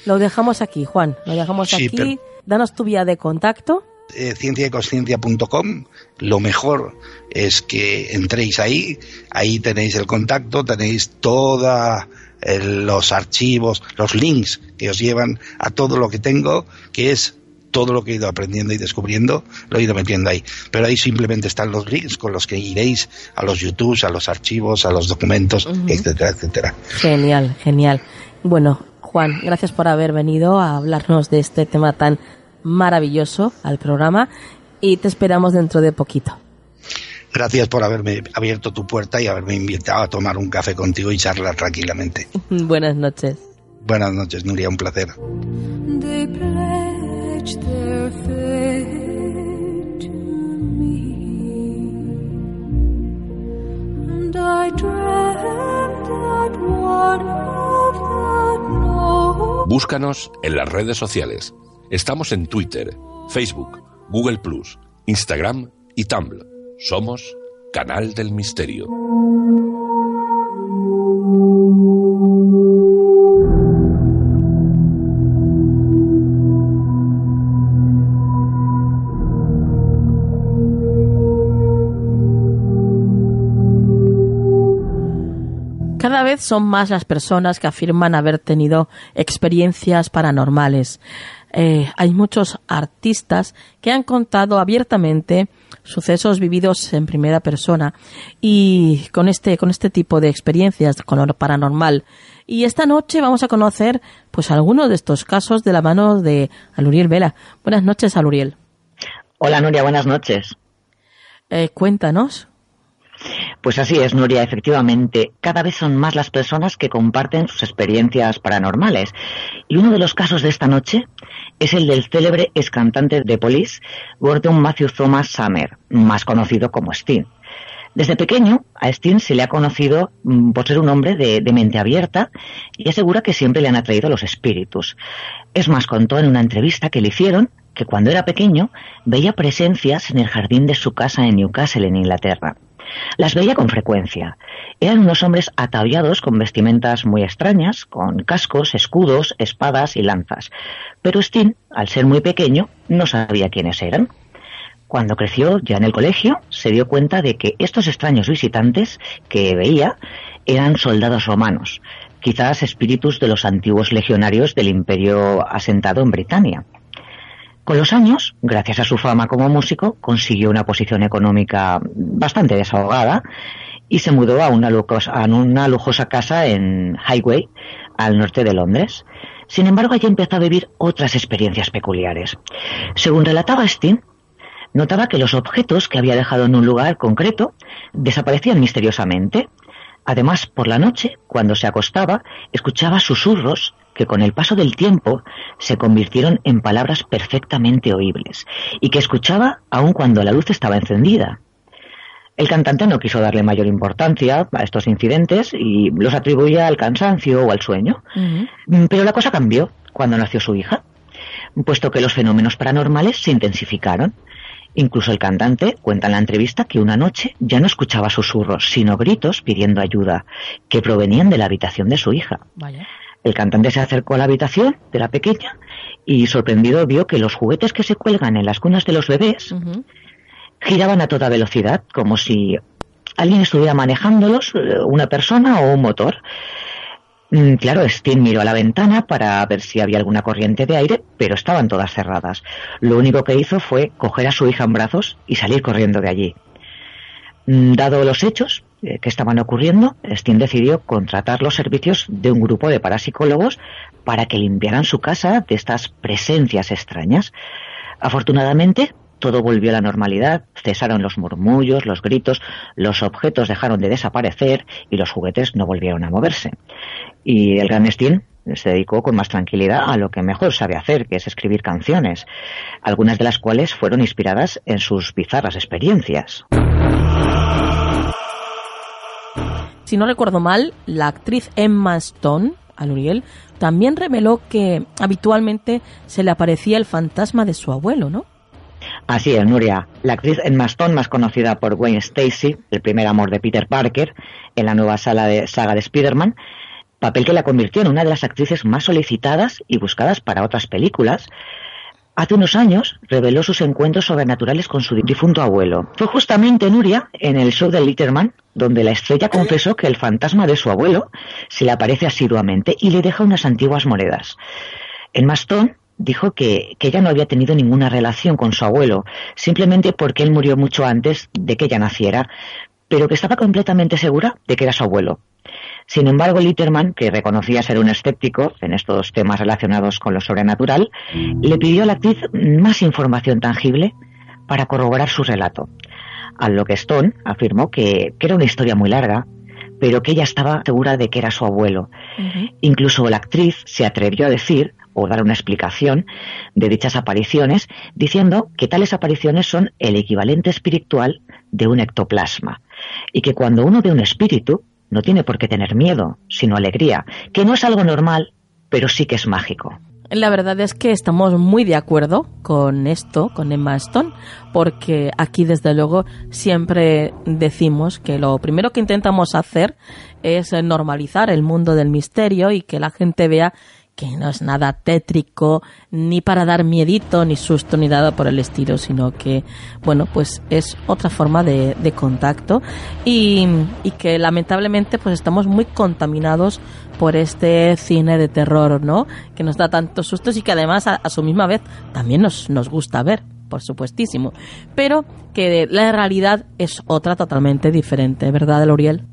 Speaker 4: Lo dejamos aquí, Juan. Lo dejamos aquí. Danos tu vía de contacto.
Speaker 7: Eh. Lo mejor es que entréis ahí. Ahí tenéis el contacto, tenéis todos eh, los archivos, los links que os llevan a todo lo que tengo, que es todo lo que he ido aprendiendo y descubriendo lo he ido metiendo ahí. Pero ahí simplemente están los links con los que iréis a los YouTube, a los archivos, a los documentos, etcétera, etcétera.
Speaker 4: Genial, genial. Bueno, Juan, gracias por haber venido a hablarnos de este tema tan maravilloso al programa y te esperamos dentro de poquito.
Speaker 7: Gracias por haberme abierto tu puerta y haberme invitado a tomar un café contigo y charlar tranquilamente.
Speaker 4: Buenas noches.
Speaker 7: Buenas noches, Nuria, un placer.
Speaker 3: Búscanos en las redes sociales. Estamos en Twitter, Facebook, Google Plus, Instagram y Tumblr. Somos Canal del Misterio.
Speaker 4: Cada vez son más las personas que afirman haber tenido experiencias paranormales. Eh, hay muchos artistas que han contado abiertamente sucesos vividos en primera persona y con este con este tipo de experiencias con lo paranormal y esta noche vamos a conocer pues algunos de estos casos de la mano de Aluriel Vela. Buenas noches, Aluriel.
Speaker 8: Hola, Nuria, buenas noches.
Speaker 4: Eh, cuéntanos.
Speaker 8: Pues así es, Nuria, efectivamente. Cada vez son más las personas que comparten sus experiencias paranormales. Y uno de los casos de esta noche es el del célebre ex cantante de Police, Gordon Matthew Thomas Summer, más conocido como Steen. Desde pequeño, a Steen se le ha conocido mm, por ser un hombre de, de, mente abierta y asegura que siempre le han atraído los espíritus. Es más, contó en una entrevista que le hicieron que cuando era pequeño veía presencias en el jardín de su casa en Newcastle, en Inglaterra. Las veía con frecuencia. Eran unos hombres ataviados con vestimentas muy extrañas, con cascos, escudos, espadas y lanzas. Pero Steen, al ser muy pequeño, no sabía quiénes eran. Cuando creció, ya en el colegio, se dio cuenta de que estos extraños visitantes que veía eran soldados romanos, quizás espíritus de los antiguos legionarios del imperio asentado en Britania. Con los años, gracias a su fama como músico, consiguió una posición económica bastante desahogada y se mudó a una, lujosa casa en Highway, al norte de Londres. Sin embargo, allí empezó a vivir otras experiencias peculiares. Según relataba Steen, notaba que los objetos que había dejado en un lugar concreto desaparecían misteriosamente. Además, por la noche, cuando se acostaba, escuchaba susurros que con el paso del tiempo se convirtieron en palabras perfectamente oíbles y que escuchaba aun cuando la luz estaba encendida. El cantante no quiso darle mayor importancia a estos incidentes y los atribuía al cansancio o al sueño. Mm, pero la cosa cambió cuando nació su hija, puesto que los fenómenos paranormales se intensificaron. Incluso el cantante cuenta en la entrevista que una noche ya no escuchaba susurros, sino gritos pidiendo ayuda, que provenían de la habitación de su hija. El cantante se acercó a la habitación de la pequeña y sorprendido vio que los juguetes que se cuelgan en las cunas de los bebés giraban a toda velocidad, como si alguien estuviera manejándolos, eh, una persona o un motor. Mm, claro, Steen miró a la ventana para ver si había alguna corriente de aire, pero estaban todas cerradas. Lo único que hizo fue coger a su hija en brazos y salir corriendo de allí. Mm, dado los hechos eh, que estaban ocurriendo, Steen decidió contratar los servicios de un grupo de parapsicólogos para que limpiaran su casa de estas presencias extrañas. Afortunadamente, todo volvió a la normalidad, cesaron los murmullos, los gritos, los objetos dejaron de desaparecer y los juguetes no volvieron a moverse. Y el gran Steen se dedicó con más tranquilidad a lo que mejor sabe hacer, que es escribir canciones, algunas de las cuales fueron inspiradas en sus bizarras experiencias.
Speaker 4: Si no recuerdo mal, la actriz Emma Stone, a Luriel, también reveló que habitualmente se le aparecía el fantasma de su abuelo, ¿no?
Speaker 8: Así es, Nuria. La actriz Emma Stone, más conocida por Wayne Stacy, el primer amor de Peter Parker, en la nueva sala de, saga de Spider-Man, papel que la convirtió en una de las actrices más solicitadas y buscadas para otras películas, Hace unos años reveló sus encuentros sobrenaturales con su difunto abuelo. Fue justamente Nuria, en el show de Litterman, donde la estrella confesó que el fantasma de su abuelo se le aparece asiduamente y le deja unas antiguas monedas. En Stone dijo que, ella no había tenido ninguna relación con su abuelo, simplemente porque él murió mucho antes de que ella naciera, pero que estaba completamente segura de que era su abuelo. Sin embargo, Litterman, que reconocía ser un escéptico en estos temas relacionados con lo sobrenatural, le pidió a la actriz más información tangible para corroborar su relato. A lo que Stone afirmó que, era una historia muy larga, pero que ella estaba segura de que era su abuelo. Incluso la actriz se atrevió a decir o dar una explicación de dichas apariciones, diciendo que tales apariciones son el equivalente espiritual de un ectoplasma, y que cuando uno ve un espíritu, no tiene por qué tener miedo, sino alegría, que no es algo normal, pero sí que es mágico.
Speaker 4: La verdad es que estamos muy de acuerdo con esto, con Emma Stone, porque aquí desde luego siempre decimos que lo primero que intentamos hacer es normalizar el mundo del misterio y que la gente vea que no es nada tétrico, ni para dar miedito, ni susto, ni nada por el estilo, sino que, bueno, pues es otra forma de, contacto y, que lamentablemente pues estamos muy contaminados por este cine de terror, ¿no? Que nos da tantos sustos y que además a, su misma vez también nos, nos gusta ver, por supuestísimo, pero que la realidad es otra totalmente diferente, ¿verdad, Loriel?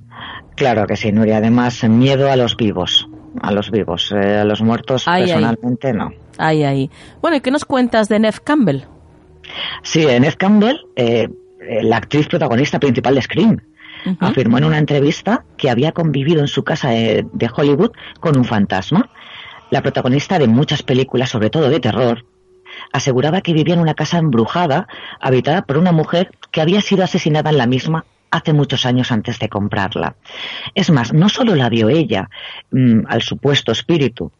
Speaker 8: Claro que sí, Nuria. Además, miedo a los vivos a los vivos. Eh, a los muertos personalmente no.
Speaker 4: Ahí, ahí. Bueno, ¿y qué nos cuentas de Neff Campbell?
Speaker 8: Sí, Neff Campbell, eh, eh, la actriz protagonista principal de Scream, afirmó en una entrevista que había convivido en su casa de, de Hollywood con un fantasma. La protagonista de muchas películas, sobre todo de terror, aseguraba que vivía en una casa embrujada, habitada por una mujer que había sido asesinada en la misma hace muchos años antes de comprarla. Es más, no solo la vio ella, mm, al supuesto espíritu,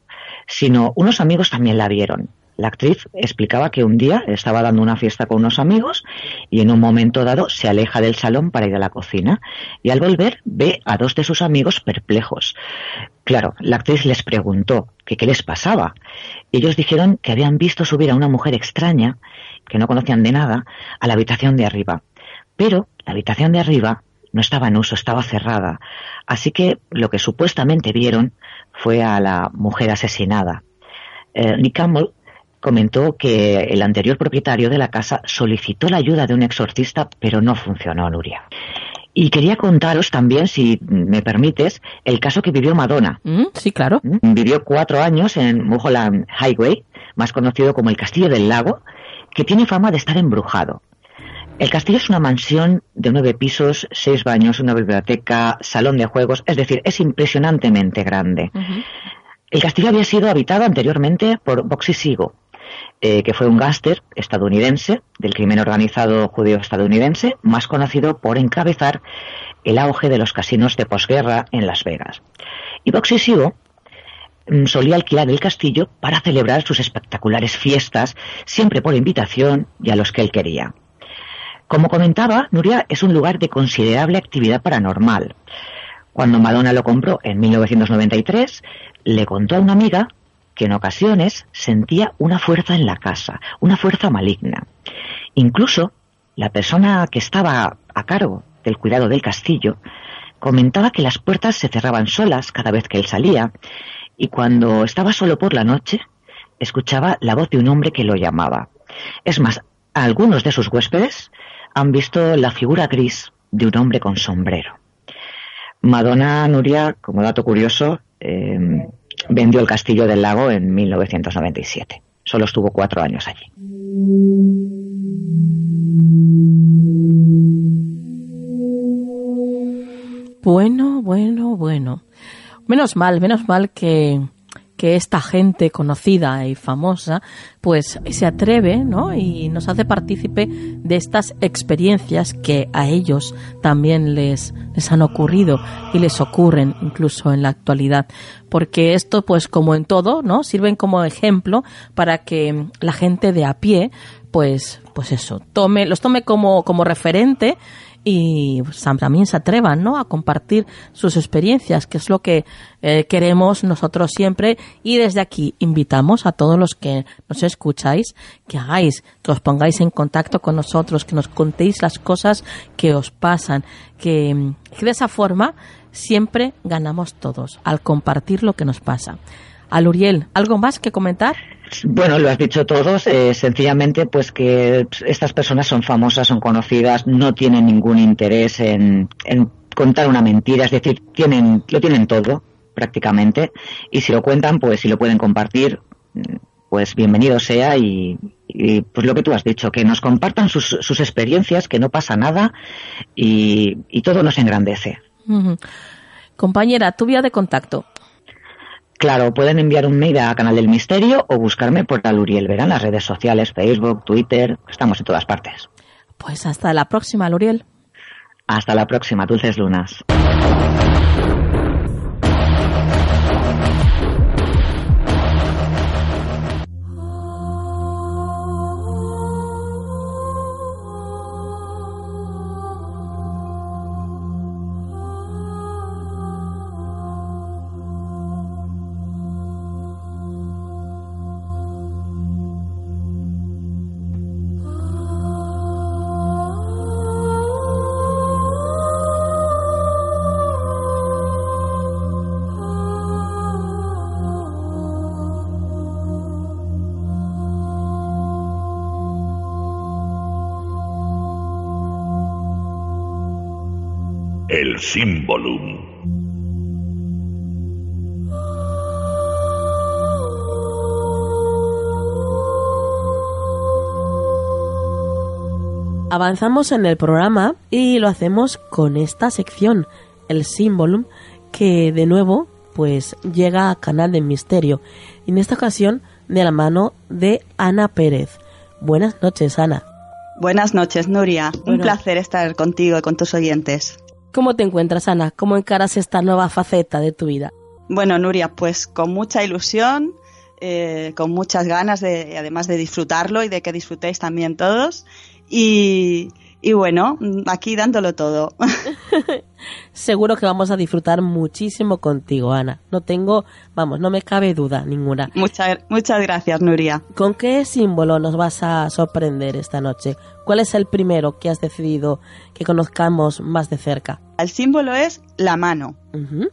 Speaker 8: sino unos amigos también la vieron. La actriz explicaba que un día estaba dando una fiesta con unos amigos y en un momento dado se aleja del salón para ir a la cocina y al volver ve a dos de sus amigos perplejos. Claro, la actriz les preguntó que qué les pasaba ellos dijeron que habían visto subir a una mujer extraña, que no conocían de nada, a la habitación de arriba. Pero la habitación de arriba no estaba en uso, estaba cerrada. Así que lo que supuestamente vieron fue a la mujer asesinada. Eh, Nick Campbell comentó que el anterior propietario de la casa solicitó la ayuda de un exorcista, pero no funcionó, Nuria. Y quería contaros también, si me permites, el caso que vivió Madonna.
Speaker 4: Mm, sí, claro.
Speaker 8: Mm, vivió cuatro años en Mulholland Highway, más conocido como el Castillo del Lago, que tiene fama de estar embrujado. El castillo es una mansión de nueve pisos, seis baños, una biblioteca, salón de juegos, es decir, es impresionantemente grande. El castillo había sido habitado anteriormente por Boxy Sigo, eh, que fue un gáster estadounidense del crimen organizado judío estadounidense, más conocido por encabezar el auge de los casinos de posguerra en Las Vegas. Y Boxisivo mm, solía alquilar el castillo para celebrar sus espectaculares fiestas, siempre por invitación y a los que él quería. Como comentaba, Nuria es un lugar de considerable actividad paranormal. Cuando Madonna lo compró en 1993, le contó a una amiga que en ocasiones sentía una fuerza en la casa, una fuerza maligna. Incluso la persona que estaba a cargo del cuidado del castillo comentaba que las puertas se cerraban solas cada vez que él salía y cuando estaba solo por la noche escuchaba la voz de un hombre que lo llamaba. Es más, algunos de sus huéspedes han visto la figura gris de un hombre con sombrero. Madonna Nuria, como dato curioso, em, vendió el Castillo del Lago en 1997. Solo estuvo cuatro años allí.
Speaker 4: Bueno, bueno, bueno. Menos mal, menos mal que, que esta gente conocida y famosa pues se atreve ¿no? y nos hace partícipe de estas experiencias que a ellos también les, les han ocurrido y les ocurren incluso en la actualidad porque esto pues como en todo no sirven como ejemplo para que la gente de a pie pues pues eso tome los tome como como referente y también se atrevan ¿no? a compartir sus experiencias, que es lo que eh, queremos nosotros siempre. Y desde aquí invitamos a todos los que nos escucháis que hagáis, que os pongáis en contacto con nosotros, que nos contéis las cosas que os pasan, que, que de esa forma siempre ganamos todos al compartir lo que nos pasa. Aluriel, ¿algo más que comentar?
Speaker 8: Bueno, lo has dicho todos, eh, sencillamente pues que estas personas son famosas, son conocidas, no tienen ningún interés en, contar una mentira, es decir, tienen, lo tienen todo prácticamente y si lo cuentan, pues si lo pueden compartir, pues bienvenido sea y, pues lo que tú has dicho, que nos compartan sus, sus experiencias, que no pasa nada y, todo nos engrandece.
Speaker 4: Compañera, tu vía de contacto.
Speaker 8: Claro, pueden enviar un mail a Canal del Misterio o buscarme por Aluriel Verán, las redes sociales, Facebook, Twitter, estamos en todas partes.
Speaker 4: Pues hasta la próxima, Luriel.
Speaker 8: Hasta la próxima, dulces lunas.
Speaker 3: Símbolo.
Speaker 4: Avanzamos en el programa y lo hacemos con esta sección, el símbolo, que de nuevo pues llega a Canal de Misterio. En esta ocasión de la mano de Ana Pérez. Buenas noches, Ana.
Speaker 9: Buenas noches, Nuria. Un placer estar contigo y con tus oyentes.
Speaker 4: ¿Cómo te encuentras, Ana? ¿Cómo encaras esta nueva faceta de tu vida?
Speaker 9: Bueno, Nuria, pues con mucha ilusión, eh, con muchas ganas de, además de disfrutarlo y de que disfrutéis también todos. Y, y bueno, aquí dándolo todo.
Speaker 4: Seguro que vamos a disfrutar muchísimo contigo, Ana. No tengo, vamos, no me cabe duda ninguna.
Speaker 9: Muchas, muchas gracias, Nuria.
Speaker 4: ¿Con qué símbolo nos vas a sorprender esta noche? ¿Cuál es el primero que has decidido que conozcamos más de cerca?
Speaker 9: El símbolo es la mano.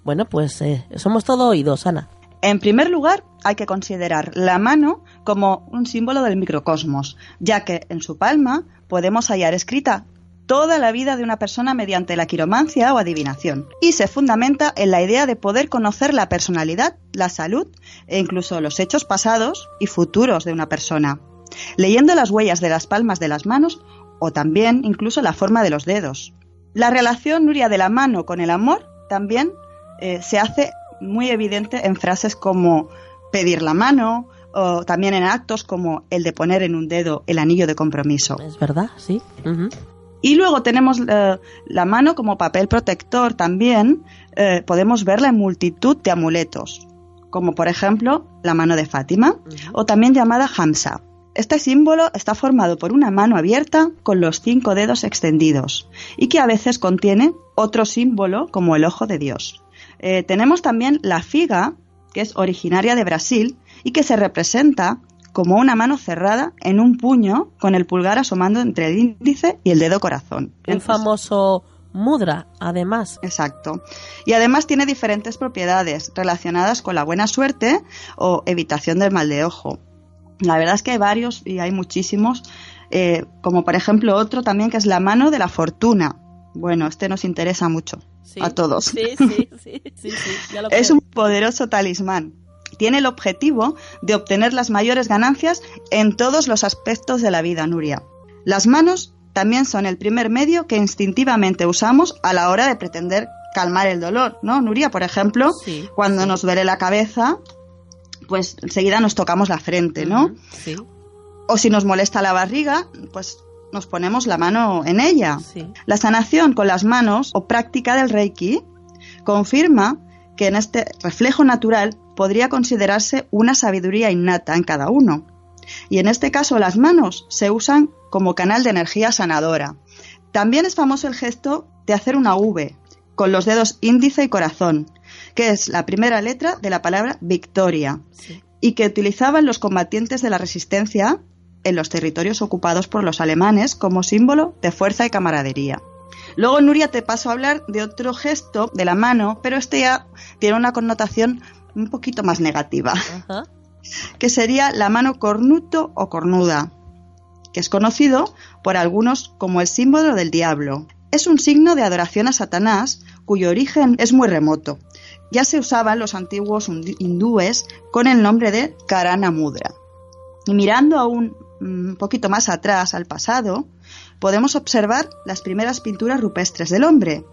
Speaker 4: Bueno, pues eh, somos todo oídos, Ana.
Speaker 9: En primer lugar, hay que considerar la mano como un símbolo del microcosmos, ya que en su palma podemos hallar escrita toda la vida de una persona mediante la quiromancia o adivinación, y se fundamenta en la idea de poder conocer la personalidad, la salud e incluso los hechos pasados y futuros de una persona, leyendo las huellas de las palmas de las manos o también incluso la forma de los dedos. La relación Nuria de la mano con el amor también eh, se hace muy evidente en frases como pedir la mano, o también en actos como el de poner en un dedo el anillo de compromiso.
Speaker 2: Es verdad, sí.
Speaker 9: Y luego tenemos eh, la mano como papel protector también. Eh, podemos verla en multitud de amuletos, como por ejemplo la mano de Fátima, o también llamada Hamsa. Este símbolo está formado por una mano abierta con los cinco dedos extendidos y que a veces contiene otro símbolo como el ojo de Dios. Eh, tenemos también la figa, que es originaria de Brasil y que se representa como una mano cerrada en un puño con el pulgar asomando entre el índice y el dedo corazón.
Speaker 2: El famoso mudra, además.
Speaker 9: Exacto. Y además tiene diferentes propiedades relacionadas con la buena suerte o evitación del mal de ojo. La verdad es que hay varios y hay muchísimos, eh, como por ejemplo otro también que es la mano de la fortuna. Bueno, este nos interesa mucho a todos.
Speaker 2: Sí, sí, sí, sí,
Speaker 9: es un poderoso talismán tiene el objetivo de obtener las mayores ganancias en todos los aspectos de la vida, Nuria. Las manos también son el primer medio que instintivamente usamos a la hora de pretender calmar el dolor, ¿no, Nuria? Por ejemplo, cuando nos duele la cabeza, pues enseguida nos tocamos la frente, ¿no?
Speaker 2: Sí.
Speaker 9: O si nos molesta la barriga, pues nos ponemos la mano en ella. La sanación con las manos o práctica del Reiki confirma que en este reflejo natural podría considerarse una sabiduría innata en cada uno. Y en este caso las manos se usan como canal de energía sanadora. También es famoso el gesto de hacer una V con los dedos índice y corazón, que es la primera letra de la palabra victoria, y que utilizaban los combatientes de la resistencia en los territorios ocupados por los alemanes como símbolo de fuerza y camaradería. Luego, Nuria, te paso a hablar de otro gesto de la mano, pero este ya tiene una connotación un poquito más negativa, que sería la mano cornuto o cornuda, que es conocido por algunos como el símbolo del diablo. Es un signo de adoración a Satanás cuyo origen es muy remoto. Ya se usaban los antiguos hindúes con el nombre de Karana Mudra. Y mirando aún un poquito más atrás al pasado, podemos observar las primeras pinturas rupestres del hombre.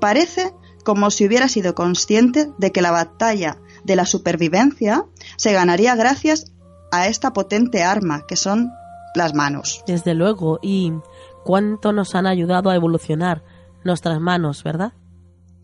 Speaker 9: Parece como si hubiera sido consciente de que la batalla de la supervivencia se ganaría gracias a esta potente arma que son las manos.
Speaker 2: Desde luego, y cuánto nos han ayudado a evolucionar nuestras manos, ¿verdad?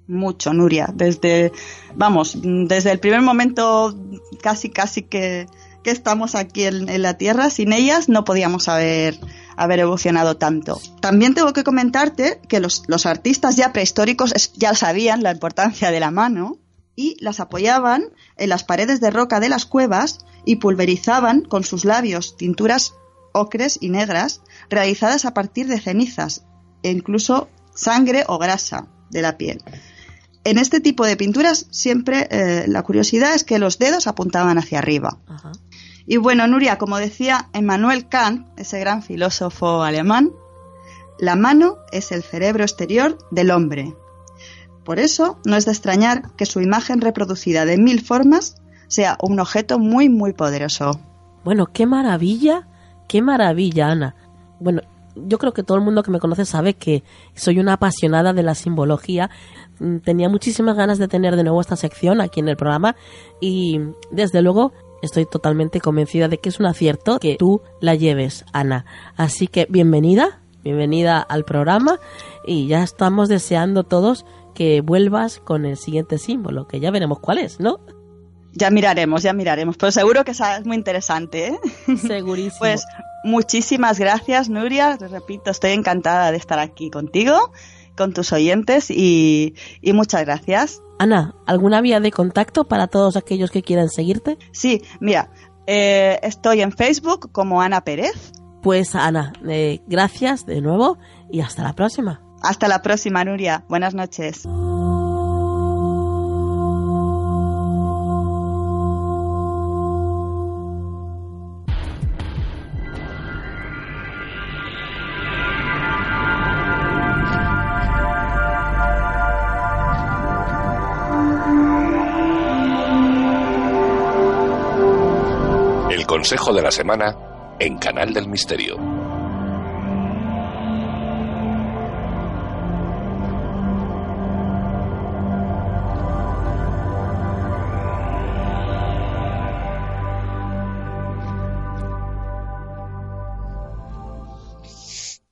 Speaker 9: Mucho, Nuria. Desde, vamos, desde el primer momento casi, casi que, que estamos aquí en, la Tierra, sin ellas no podíamos haber, haber evolucionado tanto. También tengo que comentarte que los, los artistas ya prehistóricos ya sabían la importancia de la mano y las apoyaban en las paredes de roca de las cuevas y pulverizaban con sus labios tinturas ocres y negras realizadas a partir de cenizas e incluso sangre o grasa de la piel. En este tipo de pinturas siempre eh, la curiosidad es que los dedos apuntaban hacia arriba. Y bueno, Nuria, como decía Emmanuel Kant, ese gran filósofo alemán, la mano es el cerebro exterior del hombre, por eso, no es de extrañar que su imagen reproducida de mil formas sea un objeto muy, muy poderoso.
Speaker 2: Bueno, qué maravilla, qué maravilla, Ana. Bueno, yo creo que todo el mundo que me conoce sabe que soy una apasionada de la simbología. Mm, tenía muchísimas ganas de tener de nuevo esta sección aquí en el programa y desde luego estoy totalmente convencida de que es un acierto que tú la lleves, Ana. Así que bienvenida, bienvenida al programa y ya estamos deseando todos que vuelvas con el siguiente símbolo, que ya veremos cuál es, ¿no?
Speaker 9: Ya miraremos, ya miraremos, pero seguro que es muy interesante, ¿eh?
Speaker 2: Segurísimo.
Speaker 9: pues muchísimas gracias, Nuria. repito, estoy encantada de estar aquí contigo, con tus oyentes y, muchas gracias.
Speaker 2: Ana, ¿alguna vía de contacto para todos aquellos que quieran seguirte?
Speaker 9: Sí, mira, eh, estoy en Facebook como Ana Pérez.
Speaker 2: Pues Ana, eh, gracias de nuevo y hasta la próxima.
Speaker 9: Hasta la próxima, Nuria. Buenas noches.
Speaker 3: consejo de la semana en Canal del Misterio.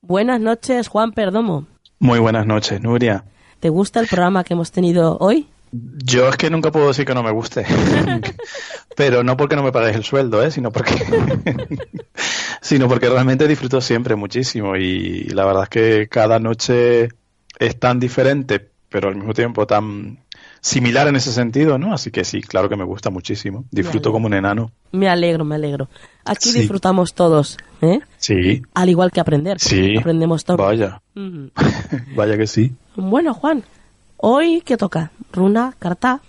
Speaker 4: Buenas noches, Juan Perdomo.
Speaker 10: Muy buenas noches, Nuria.
Speaker 4: ¿Te gusta el programa que hemos tenido hoy?
Speaker 10: Yo es que nunca puedo decir que no me guste, pero no porque no me pagues el sueldo, ¿eh? sino porque sino porque realmente disfruto siempre muchísimo y la verdad es que cada noche es tan diferente, pero al mismo tiempo tan similar en ese sentido, ¿no? Así que sí, claro que me gusta muchísimo. Disfruto como un enano.
Speaker 4: Me alegro, me alegro. Aquí disfrutamos todos, ¿eh?
Speaker 10: Sí.
Speaker 4: Al igual que aprender.
Speaker 10: Sí.
Speaker 4: Aprendemos todos.
Speaker 10: Vaya. Vaya que sí.
Speaker 4: Bueno, Juan, Hoy, ¿qué toca? ¿Runa? ¿Carta?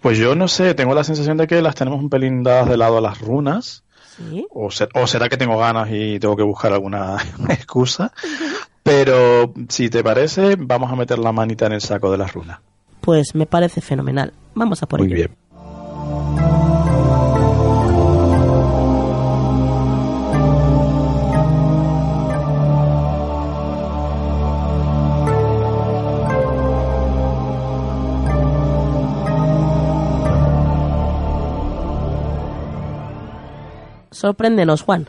Speaker 10: Pues yo no sé, tengo la sensación de que las tenemos un pelín dadas de lado a las runas. ¿Sí? O, será que tengo ganas y tengo que buscar alguna excusa. Pero si te parece, vamos a meter la manita en el saco de las runas.
Speaker 4: Pues me parece fenomenal. Vamos a por
Speaker 10: Muy bien.
Speaker 4: Sorpréndenos, Juan.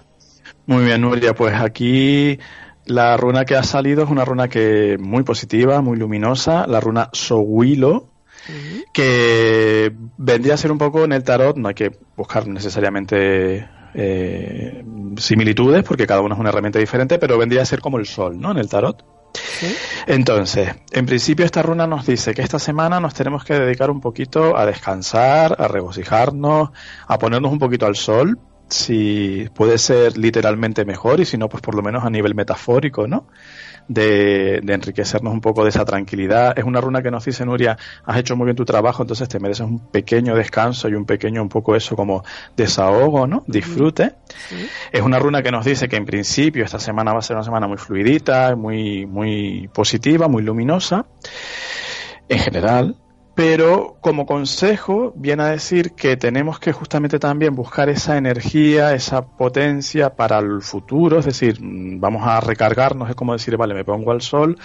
Speaker 10: Muy bien, Nuria. Pues aquí la runa que ha salido es una runa que muy positiva, muy luminosa, la runa Sowilo, que vendría a ser un poco en el tarot, no hay que buscar necesariamente eh, similitudes porque cada uno es una herramienta diferente, pero vendría a ser como el sol, ¿no? En el tarot. Entonces, en principio esta runa nos dice que esta semana nos tenemos que dedicar un poquito a descansar, a regocijarnos, a ponernos un poquito al sol, si puede ser literalmente mejor y si no, pues por lo menos a nivel metafórico, ¿no? De, enriquecernos un poco de esa tranquilidad. Es una runa que nos dice, Nuria, has hecho muy bien tu trabajo, entonces te mereces un pequeño descanso y un pequeño, un poco eso como desahogo, ¿no? Disfrute. Es una runa que nos dice que en principio esta semana va a ser una semana muy fluidita, muy, muy positiva, muy luminosa. En general, pero como consejo viene a decir que tenemos que justamente también buscar esa energía, esa potencia para el futuro, es decir, vamos a recargarnos, es como decir, vale, me pongo al sol,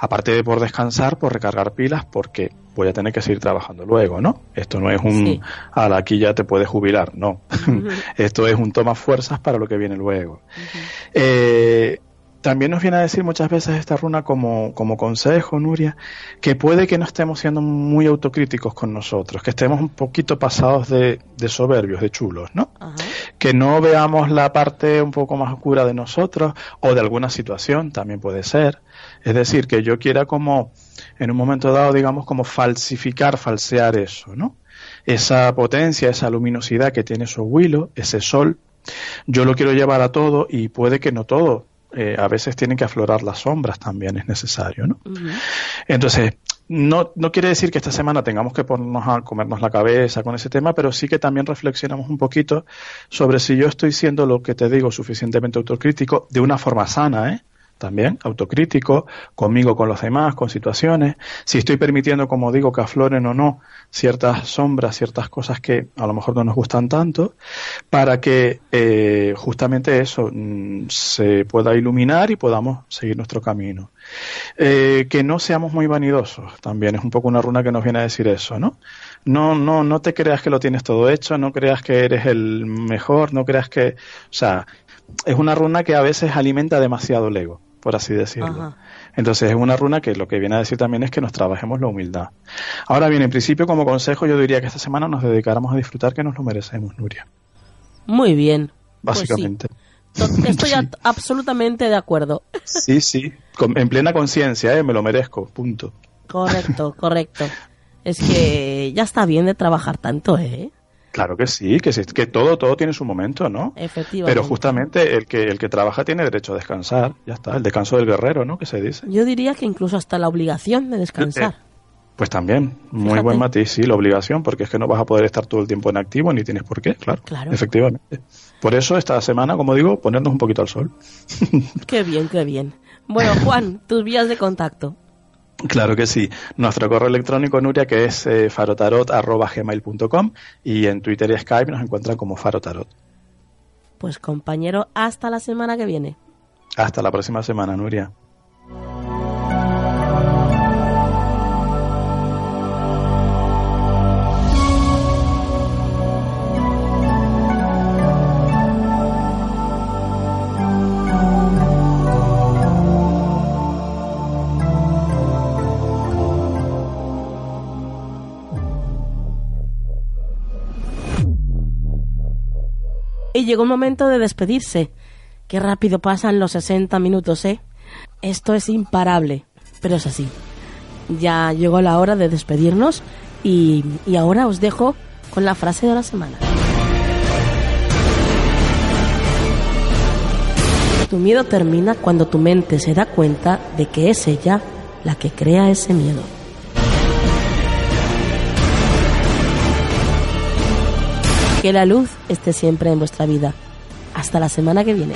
Speaker 10: aparte de por descansar, por recargar pilas, porque voy a tener que seguir trabajando luego, ¿no? Esto no es un, a la aquí ya te puedes jubilar, no. Esto es un toma fuerzas para lo que viene luego. eh, también nos viene a decir muchas veces esta runa como, como consejo, Nuria, que puede que no estemos siendo muy autocríticos con nosotros, que estemos un poquito pasados de, de soberbios, de chulos, ¿no? Que no veamos la parte un poco más oscura de nosotros o de alguna situación, también puede ser. Es decir, que yo quiera como, en un momento dado, digamos, como falsificar, falsear eso, ¿no? Esa potencia, esa luminosidad que tiene su huilo, ese sol, yo lo quiero llevar a todo y puede que no todo, eh, a veces tienen que aflorar las sombras también, es necesario, ¿no? Entonces, no, no quiere decir que esta semana tengamos que ponernos a comernos la cabeza con ese tema, pero sí que también reflexionamos un poquito sobre si yo estoy siendo lo que te digo suficientemente autocrítico de una forma sana, ¿eh? También autocrítico, conmigo, con los demás, con situaciones, si estoy permitiendo, como digo, que afloren o no ciertas sombras, ciertas cosas que a lo mejor no nos gustan tanto, para que eh, justamente eso mm, se pueda iluminar y podamos seguir nuestro camino. Eh, que no seamos muy vanidosos, también es un poco una runa que nos viene a decir eso, ¿no? No, no, no te creas que lo tienes todo hecho, no creas que eres el mejor, no creas que, o sea, es una runa que a veces alimenta demasiado el ego por así decirlo. Entonces es una runa que lo que viene a decir también es que nos trabajemos la humildad. Ahora bien, en principio como consejo yo diría que esta semana nos dedicáramos a disfrutar que nos lo merecemos, Nuria.
Speaker 4: Muy bien.
Speaker 10: Pues Básicamente.
Speaker 4: Estoy absolutamente de acuerdo.
Speaker 10: Sí, sí, en plena conciencia, ¿eh? me lo merezco, punto.
Speaker 4: Correcto, correcto. Es que ya está bien de trabajar tanto, ¿eh?
Speaker 10: Claro que sí, que, que todo, todo tiene su momento, ¿no?
Speaker 4: Efectivamente.
Speaker 10: Pero justamente el que, el que trabaja tiene derecho a descansar, ya está, el descanso del guerrero, ¿no? Que se dice.
Speaker 4: Yo diría que incluso hasta la obligación de descansar. Eh,
Speaker 10: pues también, muy buen matiz, sí, la obligación, porque es que no vas a poder estar todo el tiempo en activo ni tienes por qué, claro. Claro. Efectivamente. Por eso esta semana, como digo, ponernos un poquito al sol.
Speaker 4: qué bien, qué bien. Bueno, Juan, tus vías de contacto.
Speaker 10: Claro que sí. Nuestro correo electrónico, Nuria, que es eh, farotarot.gmail.com y en Twitter y Skype nos encuentran como farotarot.
Speaker 4: Pues compañero, hasta la semana que viene.
Speaker 10: Hasta la próxima semana, Nuria.
Speaker 2: Llegó el momento de despedirse. Qué rápido pasan los 60 minutos, ¿eh? Esto es imparable, pero es así. Ya llegó la hora de despedirnos y, y ahora os dejo con la frase de la semana. Tu miedo termina cuando tu mente se da cuenta de que es ella la que crea ese miedo. Que la luz esté siempre en vuestra vida. Hasta la semana que viene.